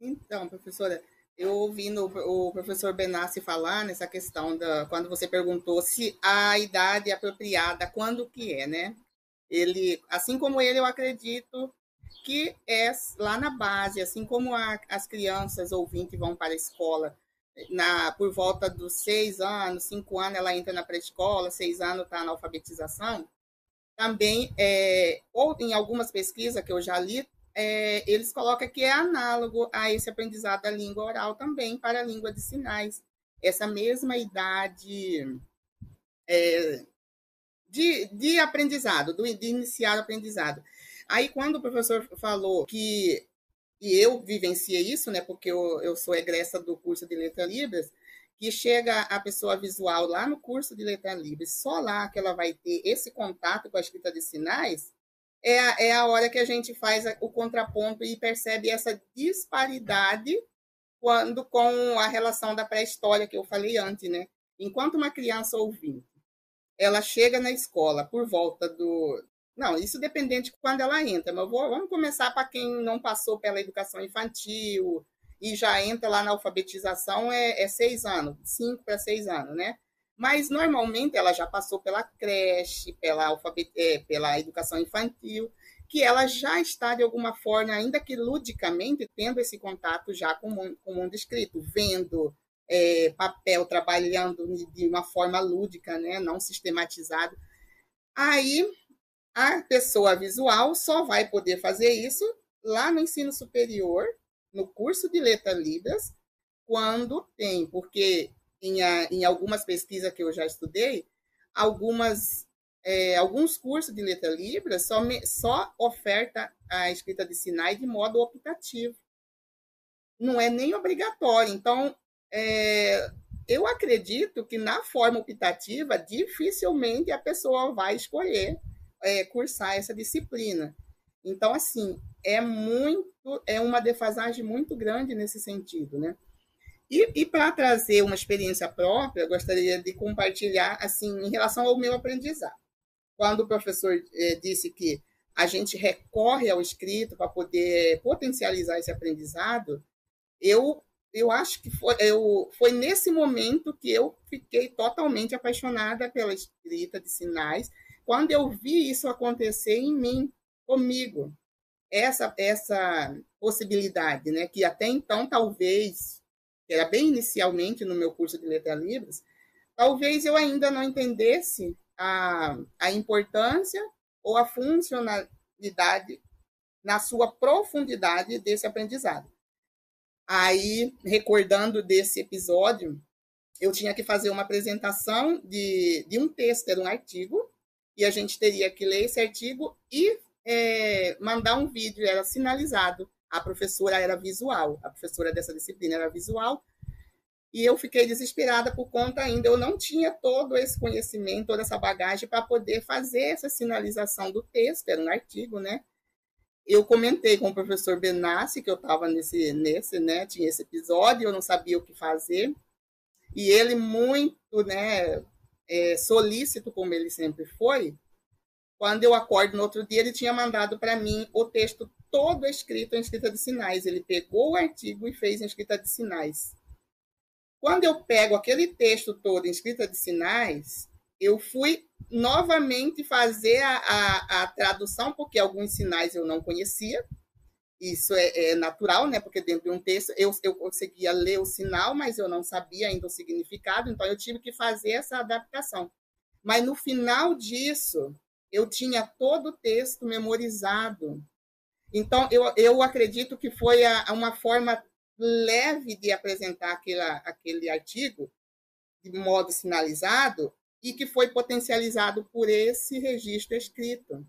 Então, professora, eu ouvi no, o professor Benassi falar nessa questão da quando você perguntou se a idade é apropriada, quando que é, né? Ele, assim como ele, eu acredito que é lá na base, assim como a, as crianças ouvintes vão para a escola na, por volta dos seis anos, cinco anos, ela entra na pré-escola, seis anos está na alfabetização. Também, é, ou em algumas pesquisas que eu já li, é, eles colocam que é análogo a esse aprendizado da língua oral também para a língua de sinais. Essa mesma idade é, de, de aprendizado, do, de iniciar o aprendizado. Aí, quando o professor falou que e eu vivenciei isso, né, porque eu, eu sou egressa do curso de Letra Libras, que chega a pessoa visual lá no curso de Letra Libras, só lá que ela vai ter esse contato com a escrita de sinais, é a, é a hora que a gente faz o contraponto e percebe essa disparidade quando com a relação da pré-história que eu falei antes, né? Enquanto uma criança ouvinte, ela chega na escola por volta do não, isso dependente de quando ela entra, mas vou, vamos começar para quem não passou pela educação infantil e já entra lá na alfabetização, é, é seis anos, cinco para seis anos, né? Mas normalmente ela já passou pela creche, pela, alfabet... É, pela educação infantil, que ela já está de alguma forma, ainda que ludicamente, tendo esse contato já com o mundo, com o mundo escrito, vendo é, papel, trabalhando de uma forma lúdica, né? não sistematizado. Aí a pessoa visual só vai poder fazer isso lá no ensino superior, no curso de Letra Libras, quando tem, porque em, em algumas pesquisas que eu já estudei, algumas, é, alguns cursos de Letra Libras só, me, só oferta a escrita de sinais de modo optativo. Não é nem obrigatório. Então, é, eu acredito que na forma optativa, dificilmente a pessoa vai escolher é, cursar essa disciplina. Então, assim, é muito, é uma defasagem muito grande nesse sentido, né? E, e para trazer uma experiência própria, gostaria de compartilhar, assim, em relação ao meu aprendizado. Quando o professor é, disse que a gente recorre ao escrito para poder potencializar esse aprendizado, eu eu acho que foi, eu, foi nesse momento que eu fiquei totalmente apaixonada pela escrita de sinais quando eu vi isso acontecer em mim, comigo, essa essa possibilidade, né, que até então talvez era bem inicialmente no meu curso de letras livres, talvez eu ainda não entendesse a, a importância ou a funcionalidade na sua profundidade desse aprendizado. Aí, recordando desse episódio, eu tinha que fazer uma apresentação de, de um texto, era um artigo, e a gente teria que ler esse artigo e é, mandar um vídeo, era sinalizado. A professora era visual, a professora dessa disciplina era visual, e eu fiquei desesperada por conta ainda, eu não tinha todo esse conhecimento, toda essa bagagem para poder fazer essa sinalização do texto, era um artigo, né? Eu comentei com o professor Benassi que eu estava nesse, nesse, né, tinha esse episódio, eu não sabia o que fazer, e ele muito, né, é, solícito como ele sempre foi, quando eu acordo no outro dia, ele tinha mandado para mim o texto todo escrito em escrita de sinais. Ele pegou o artigo e fez em escrita de sinais. Quando eu pego aquele texto todo em escrita de sinais, eu fui novamente fazer a, a, a tradução, porque alguns sinais eu não conhecia, isso é, é, natural, né? Porque dentro de um texto eu, eu conseguia ler o sinal, mas eu não sabia ainda o significado, então eu tive que fazer essa adaptação. Mas no final disso, eu tinha todo o texto memorizado. Então, eu, eu acredito que foi a, uma forma leve de apresentar aquela, aquele artigo, de modo sinalizado, e que foi potencializado por esse registro escrito.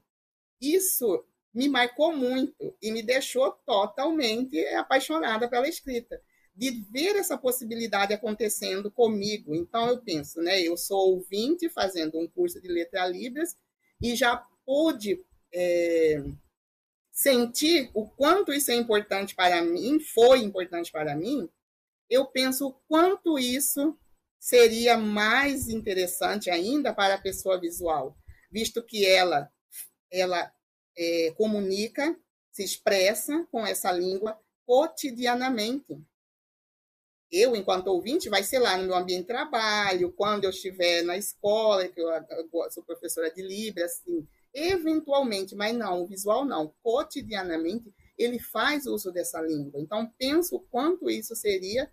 Isso me marcou muito e me deixou totalmente apaixonada pela escrita. de ver essa possibilidade acontecendo comigo. Então, eu penso, né? Eu sou ouvinte fazendo um curso de letra Libras e já pude é, sentir o quanto isso é importante para mim, foi importante para mim. Eu penso o quanto isso seria mais interessante ainda para a pessoa visual, visto que ela, ela é, comunica, se expressa com essa língua cotidianamente eu, enquanto ouvinte, vai ser lá no meu ambiente de trabalho, quando eu estiver na escola, que eu, eu sou professora de Libras, assim, eventualmente, mas não, o visual não, cotidianamente, ele faz uso dessa língua. Então, penso o quanto isso seria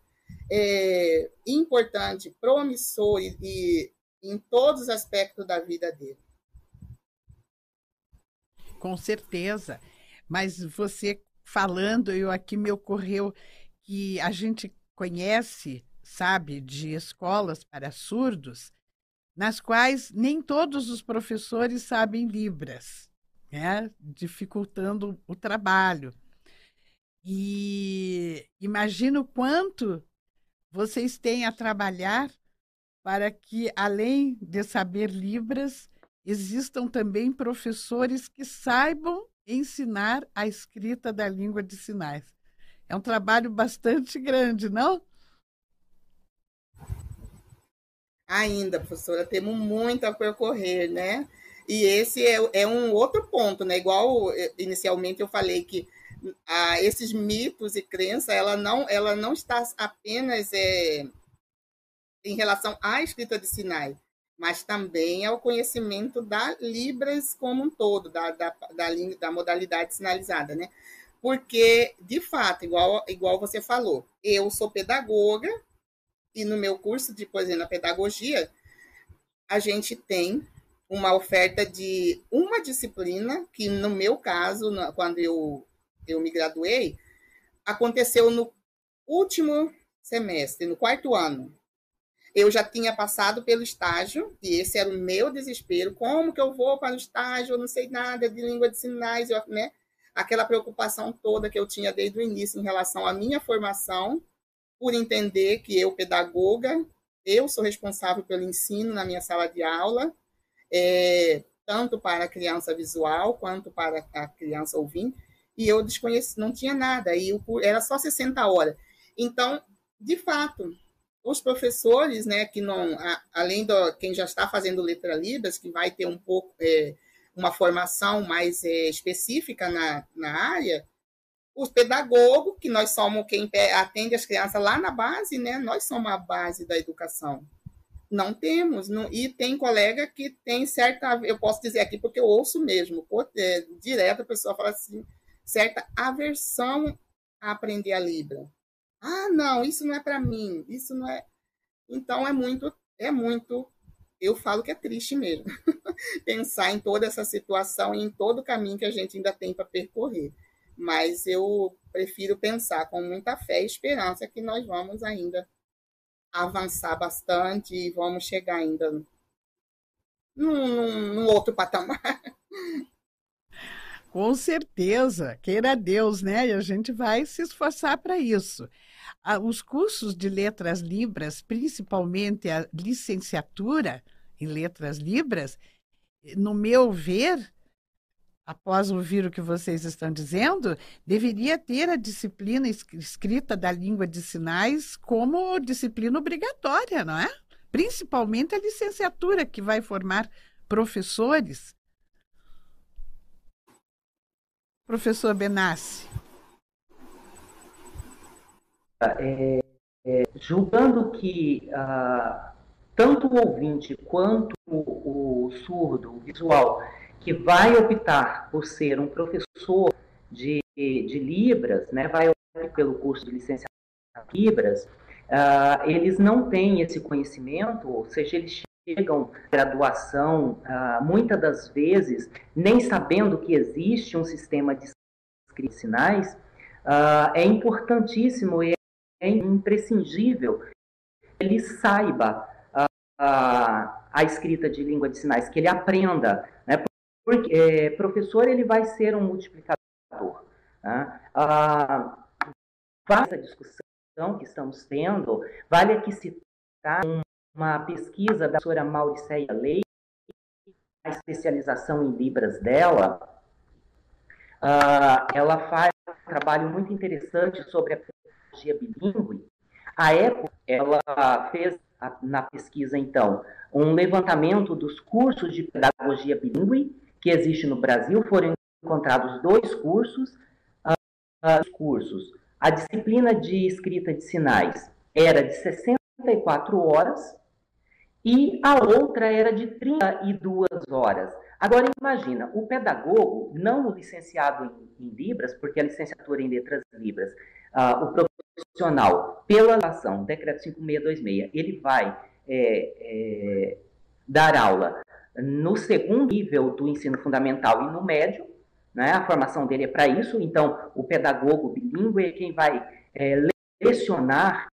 é, importante, promissor e, e em todos os aspectos da vida dele. Com certeza. Mas você falando, eu aqui me ocorreu que a gente conhece, sabe, de escolas para surdos, nas quais nem todos os professores sabem Libras, né? dificultando o trabalho. E imagino quanto vocês têm a trabalhar para que, além de saber Libras, existam também professores que saibam ensinar a escrita da língua de sinais. É um trabalho bastante grande, não? Ainda, professora, temos muito a percorrer, né? E esse é, é um outro ponto, né? Igual eh, inicialmente eu falei que ah, esses mitos e crenças, ela não, ela não está apenas é, em relação à escrita de sinais, mas também ao conhecimento da Libras como um todo, da, da, da, da modalidade sinalizada, né? Porque, de fato, igual, igual você falou, eu sou pedagoga e no meu curso de poesia na pedagogia, a gente tem uma oferta de uma disciplina que, no meu caso, quando eu, eu me graduei, aconteceu no último semestre, no quarto ano. Eu já tinha passado pelo estágio, e esse era o meu desespero. Como que eu vou para o estágio? Eu não sei nada de língua de sinais, eu, né? aquela preocupação toda que eu tinha desde o início em relação à minha formação, por entender que eu, pedagoga, eu sou responsável pelo ensino na minha sala de aula, é, tanto para a criança visual quanto para a criança ouvinte, e eu desconheci, não tinha nada, e era só 60 horas. Então, de fato, os professores, né, que não, além de quem já está fazendo letra libras, que vai ter um pouco é, uma formação mais é, específica na, na área, os pedagogos, que nós somos quem atende as crianças lá na base, né? Nós somos a base da educação. Não temos, não, e tem colega que tem certa, eu posso dizer aqui porque eu ouço mesmo, é, direto a pessoa fala assim, certa aversão a aprender a Libra. Ah, não, isso não é para mim, isso não é. Então é muito, é muito eu falo que é triste mesmo pensar em toda essa situação e em todo o caminho que a gente ainda tem para percorrer. Mas eu prefiro pensar com muita fé e esperança que nós vamos ainda avançar bastante e vamos chegar ainda num, outro patamar. Com certeza, queira Deus, né? E a gente vai se esforçar para isso. Os cursos de letras libras, principalmente a licenciatura em letras libras, no meu ver, após ouvir o que vocês estão dizendo, deveria ter a disciplina escrita da língua de sinais como disciplina obrigatória, não é? Principalmente a licenciatura que vai formar professores. Professor Benassi. É, é, julgando que ah, tanto o ouvinte quanto o, o surdo, o visual, que vai optar por ser um professor de, de Libras, né, vai optar pelo curso de licenciatura em Libras, uh, eles não têm esse conhecimento, ou seja, eles chegam à graduação, uh, muitas das vezes, nem sabendo que existe um sistema de sinais, uh, é importantíssimo e é imprescindível que ele saiba a, a escrita de língua de sinais, que ele aprenda, né? Porque é, professor ele vai ser um multiplicador. Né? Ah, faz a discussão que estamos tendo, vale aqui citar uma pesquisa da professora Mauricéia Leite, a especialização em Libras dela, uh, ela faz um trabalho muito interessante sobre a pedagogia bilíngue. A época, ela fez na pesquisa, então, um levantamento dos cursos de pedagogia bilíngue que existe no Brasil. Foram encontrados dois cursos. Uh, cursos. A disciplina de escrita de sinais era de 64 horas e a outra era de 32 horas. Agora imagina, o pedagogo, não o licenciado em, em Libras, porque a licenciatura em Letras Libras, uh, o profissional, pela relação, decreto 5626, ele vai é, é, dar aula no segundo nível do ensino fundamental e no médio, né? a formação dele é para isso, então o pedagogo bilíngue é quem vai é, lecionar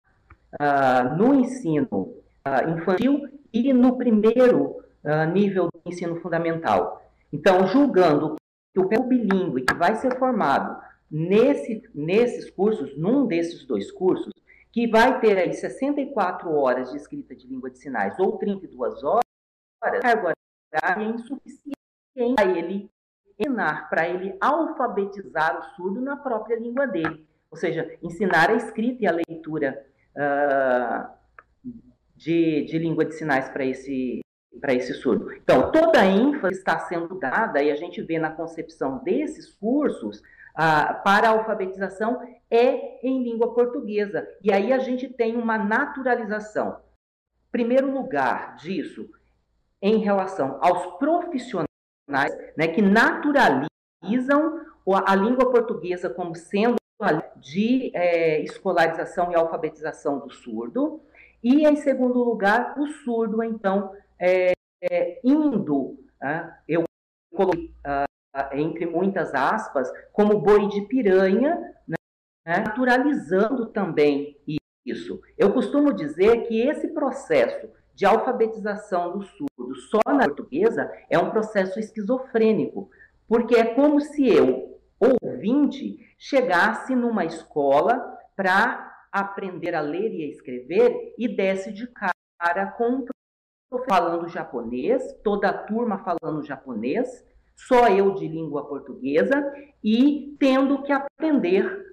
uh, no ensino uh, infantil e no primeiro uh, nível do ensino fundamental. Então, julgando que o pedagogo bilíngue que vai ser formado nesse, nesses cursos, num desses dois cursos, que vai ter aí 64 horas de escrita de língua de sinais ou 32 horas, a horária é insuficiente para ele ensinar, para ele alfabetizar o surdo na própria língua dele. Ou seja, ensinar a escrita e a leitura uh, de, de língua de sinais para esse, para esse surdo. Então, toda a ênfase está sendo dada, e a gente vê na concepção desses cursos, ah, para a alfabetização é em língua portuguesa. E aí a gente tem uma naturalização. Primeiro lugar disso, em relação aos profissionais né, que naturalizam a língua portuguesa como sendo de é, escolarização e alfabetização do surdo. E, em segundo lugar, o surdo, então, é, é, indo, né, eu coloquei uh, entre muitas aspas, como boi de piranha, né, naturalizando também isso. Eu costumo dizer que esse processo de alfabetização do surdo só na portuguesa é um processo esquizofrênico, porque é como se eu, ouvinte, chegasse numa escola para aprender a ler e a escrever e desse de cara com um falando japonês, toda a turma falando japonês, só eu de língua portuguesa e tendo que aprender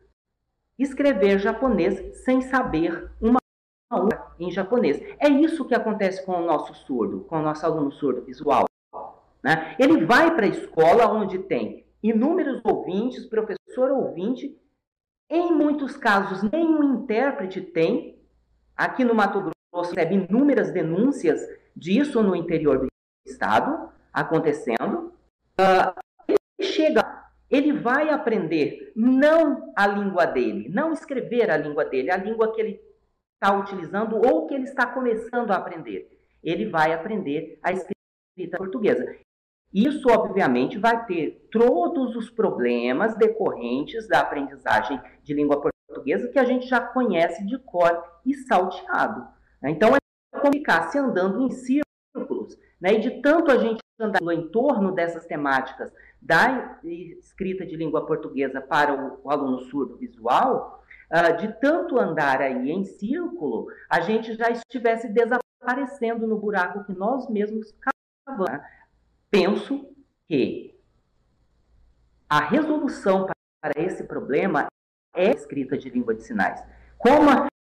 escrever japonês sem saber uma em japonês. É isso que acontece com o nosso surdo, com o nosso aluno surdo visual. Né? Ele vai para a escola onde tem inúmeros ouvintes, professor ouvinte, em muitos casos nenhum intérprete tem. Aqui no Mato Grosso recebe inúmeras denúncias disso no interior do estado acontecendo. Uh, ele chega, ele vai aprender não a língua dele, não escrever a língua dele, a língua que ele está utilizando ou que ele está começando a aprender. Ele vai aprender a escrita portuguesa. Isso, obviamente, vai ter todos os problemas decorrentes da aprendizagem de língua portuguesa que a gente já conhece de cor e salteado. Né? Então, é como ficar se andando em círculos, né? e de tanto a gente andar em torno dessas temáticas da escrita de língua portuguesa para o, aluno surdo visual, de tanto andar aí em círculo, a gente já estivesse desaparecendo no buraco que nós mesmos cavamos. Penso que a resolução para esse problema é escrita de língua de sinais. Como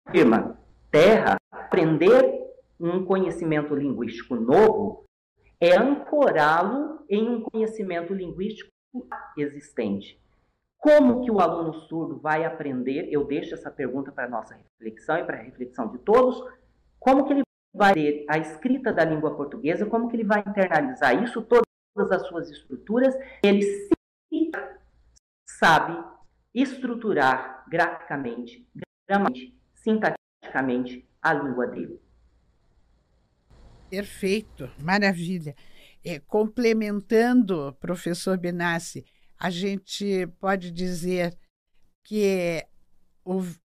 afirma Terra, aprender um conhecimento linguístico novo é ancorá-lo em um conhecimento linguístico existente. Como que o aluno surdo vai aprender? Eu deixo essa pergunta para nossa reflexão e para a reflexão de todos. Como que ele vai ter a escrita da língua portuguesa? Como que ele vai internalizar isso, todas as suas estruturas? Ele sabe estruturar graficamente, gramaticamente, sintaticamente a língua dele. Perfeito, maravilha. É, complementando, professor Benassi, a gente pode dizer que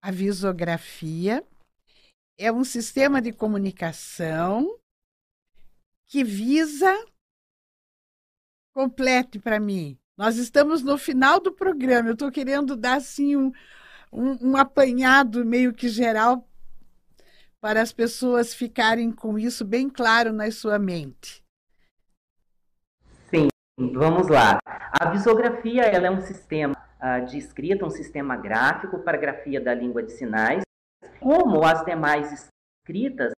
a visografia é um sistema de comunicação que visa complete para mim. Nós estamos no final do programa. Eu estou querendo dar assim um, um, um apanhado meio que geral para as pessoas ficarem com isso bem claro na sua mente. Vamos lá. A visografia ela é um sistema uh, de escrita, um sistema gráfico para a grafia da língua de sinais, como as demais escritas,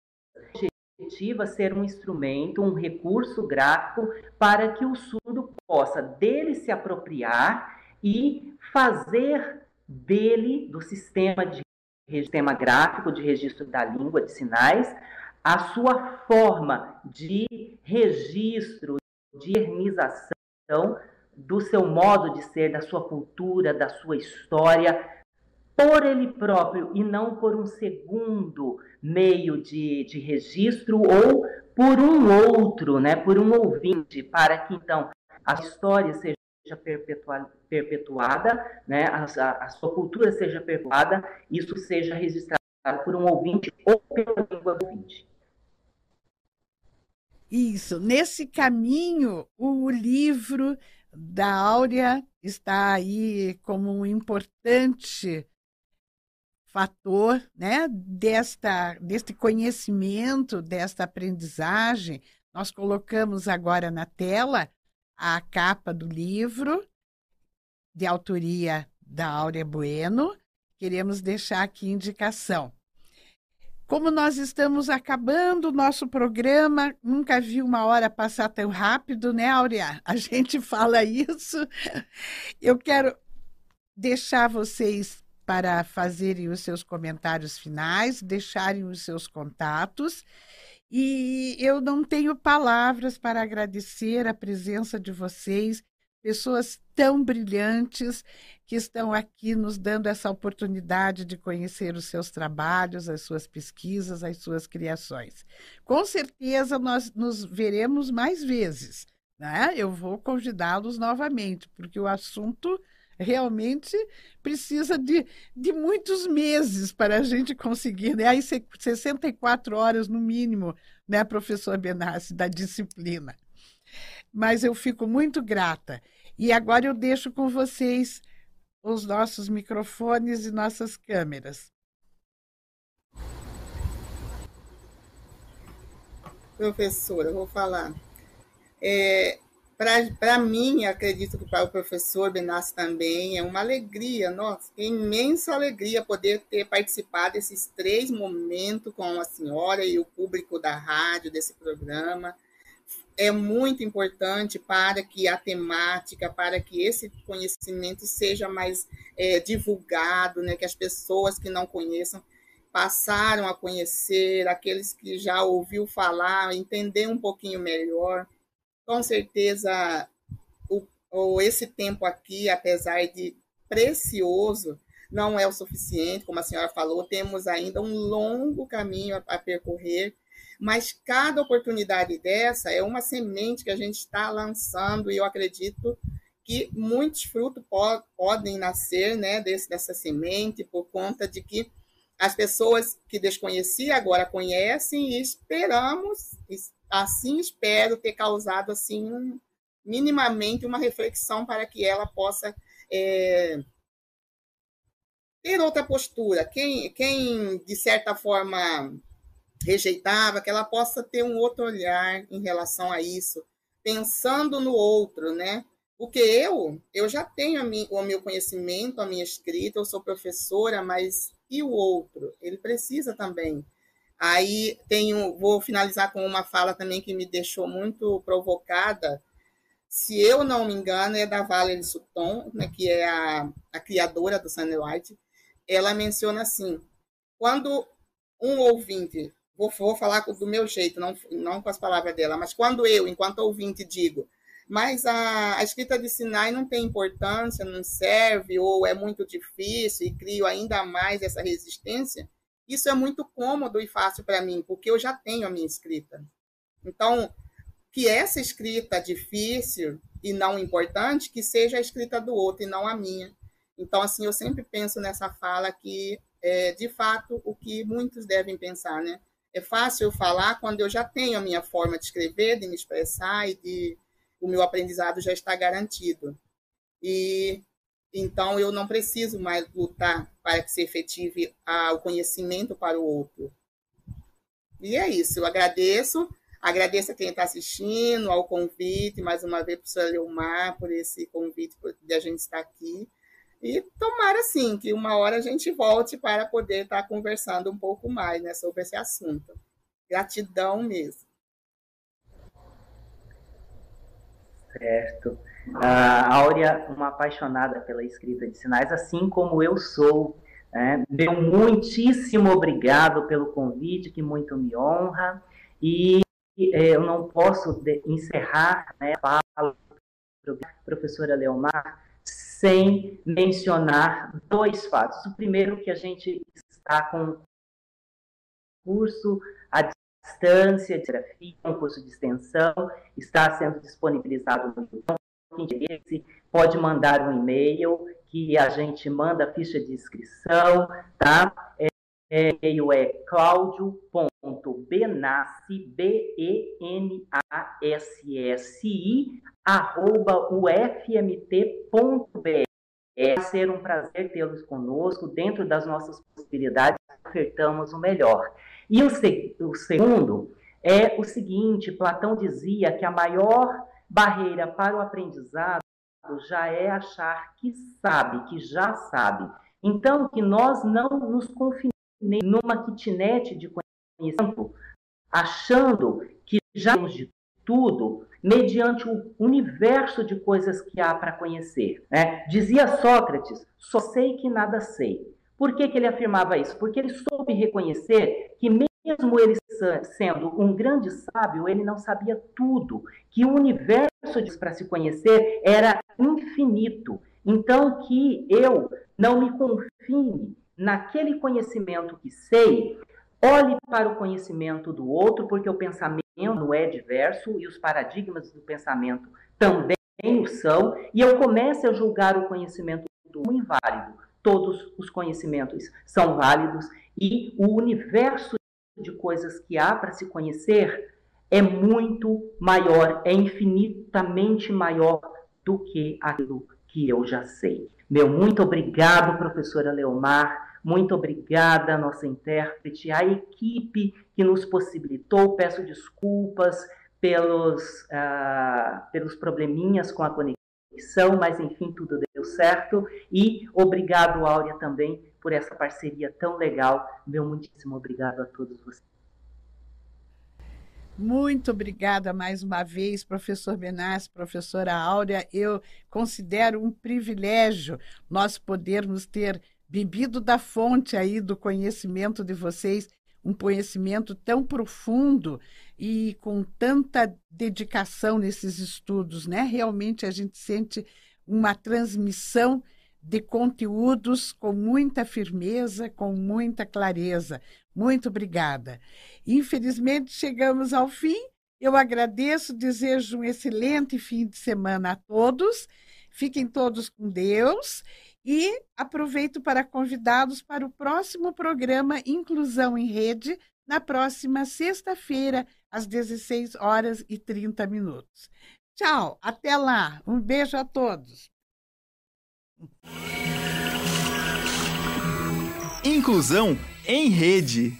objetiva ser um instrumento, um recurso gráfico para que o surdo possa dele se apropriar e fazer dele, do sistema de sistema gráfico de registro da língua de sinais, a sua forma de registro, de etnização do seu modo de ser, da sua cultura, da sua história, por ele próprio e não por um segundo meio de, de registro ou por um outro, né, por um ouvinte, para que então a história seja perpetuada, né, a, a, a, sua cultura seja perpetuada, isso seja registrado por um ouvinte ou pela língua ouvinte. Isso. Nesse caminho, o livro da Áurea está aí como um importante fator né, desta, deste conhecimento, desta aprendizagem. Nós colocamos agora na tela a capa do livro, de autoria da Áurea Bueno. Queremos deixar aqui indicação. Como nós estamos acabando o nosso programa, nunca vi uma hora passar tão rápido, né, Áurea? A gente fala isso. Eu quero deixar vocês para fazerem os seus comentários finais, deixarem os seus contatos. E eu não tenho palavras para agradecer a presença de vocês, pessoas tão brilhantes que estão aqui nos dando essa oportunidade de conhecer os seus trabalhos, as suas pesquisas, as suas criações. Com certeza nós nos veremos mais vezes. Né? Eu vou convidá-los novamente, porque o assunto realmente precisa de, de muitos meses para a gente conseguir, né? Aí 64 horas no mínimo, né, professor Benassi, da disciplina. Mas eu fico muito grata. E agora eu deixo com vocês os nossos microfones e nossas câmeras. Professora, vou falar. É, para mim, acredito que para o professor Benassi também, é uma alegria, nossa, imensa alegria poder ter participado desses três momentos com a senhora e o público da rádio, desse programa. É muito importante para que a temática, para que esse conhecimento seja mais é, divulgado, né, que as pessoas que não conheçam passaram a conhecer, aqueles que já ouviu falar, entender um pouquinho melhor. Com certeza o, o, esse tempo aqui, apesar de precioso, não é o suficiente, como a senhora falou, temos ainda um longo caminho a, a percorrer, mas cada oportunidade dessa é uma semente que a gente está lançando e eu acredito que muitos frutos po podem nascer né, desse, dessa semente por conta de que as pessoas que desconheciam agora conhecem e esperamos, assim espero ter causado assim um, minimamente uma reflexão para que ela possa é, ter outra postura. Quem, quem de certa forma rejeitava, que ela possa ter um outro olhar em relação a isso, pensando no outro, né? Porque eu, eu já tenho o meu conhecimento, a minha escrita, eu sou professora, mas e o outro? Ele precisa também Aí tenho, vou finalizar com uma fala também que me deixou muito provocada. Se eu não me engano, é da Valerie Sutton, né, que é a, a criadora do Sunny White. Ela menciona assim: quando um ouvinte, vou, falar do meu jeito, não, não com as palavras dela, mas quando eu, enquanto ouvinte, digo, mas a, a escrita de sinais não tem importância, não serve, ou é muito difícil e crio ainda mais essa resistência, isso é muito cômodo e fácil para mim, porque eu já tenho a minha escrita. Então, que essa escrita difícil e não importante, que seja a escrita do outro e não a minha. Então, assim, eu sempre penso nessa fala que é, de fato, o que muitos devem pensar, né? É fácil eu falar quando eu já tenho a minha forma de escrever, de me expressar e de o meu aprendizado já está garantido. E Então, eu não preciso mais lutar para que se efetive o conhecimento para o outro. E é isso, eu agradeço. Agradeço a quem está assistindo, ao convite, mais uma vez, professora Leomar, por esse convite de a gente estar aqui. E tomara, sim, que uma hora a gente volte para poder estar conversando um pouco mais né, sobre esse assunto. Gratidão mesmo. Certo. A Áurea, uma apaixonada pela escrita de sinais, assim como eu sou. Né? Meu muitíssimo obrigado pelo convite, que muito me honra. E é, eu não posso encerrar né, a fala da professora Leomar sem mencionar dois fatos. O primeiro, que a gente está com curso à distância de grafia, um curso de extensão, está sendo disponibilizado no YouTube. Quem interesse pode mandar um e-mail que a gente manda a ficha de inscrição, tá? É, e-mail é claudio.benassi, B-E-N-A-S-S-I, arroba ufmt.br. É ser um prazer tê-los conosco, dentro das nossas possibilidades, ofertamos o melhor. E o, o segundo é o seguinte: Platão dizia que a maior barreira para o aprendizado já é achar que sabe, que já sabe. Então, que nós não nos confinemos numa kitnet de conhecimento, achando que já temos de tudo, mediante o universo de coisas que há para conhecer. Né? Dizia Sócrates: só sei que nada sei. Por que, que ele afirmava isso? Porque ele soube reconhecer que, mesmo ele sendo um grande sábio, ele não sabia tudo, que o universo para se conhecer era infinito. Então, que eu não me confine naquele conhecimento que sei, olhe para o conhecimento do outro, porque o pensamento é diverso e os paradigmas do pensamento também o são, e eu comece a julgar o conhecimento do inválido. Todos os conhecimentos são válidos e o universo de coisas que há para se conhecer é muito maior, é infinitamente maior do que aquilo que eu já sei. Meu muito obrigado, professora Leomar. Muito obrigada, nossa intérprete, a equipe que nos possibilitou. Peço desculpas pelos, uh, pelos probleminhas com a conexão, mas enfim, tudo deu certo. E obrigado, Áurea, também por essa parceria tão legal. Meu muitíssimo obrigado a todos vocês. Muito obrigada mais uma vez, professor Benassi, professora Áurea. Eu considero um privilégio nós podermos ter bebido da fonte aí do conhecimento de vocês, um conhecimento tão profundo e com tanta dedicação nesses estudos, né? Realmente a gente sente uma transmissão de conteúdos com muita firmeza, com muita clareza. Muito obrigada. Infelizmente, chegamos ao fim. Eu agradeço, desejo um excelente fim de semana a todos. Fiquem todos com Deus e aproveito para convidá-los para o próximo programa Inclusão em Rede, na próxima sexta-feira, às 16 horas e 30 minutos. Tchau, até lá. Um beijo a todos. Inclusão em Rede.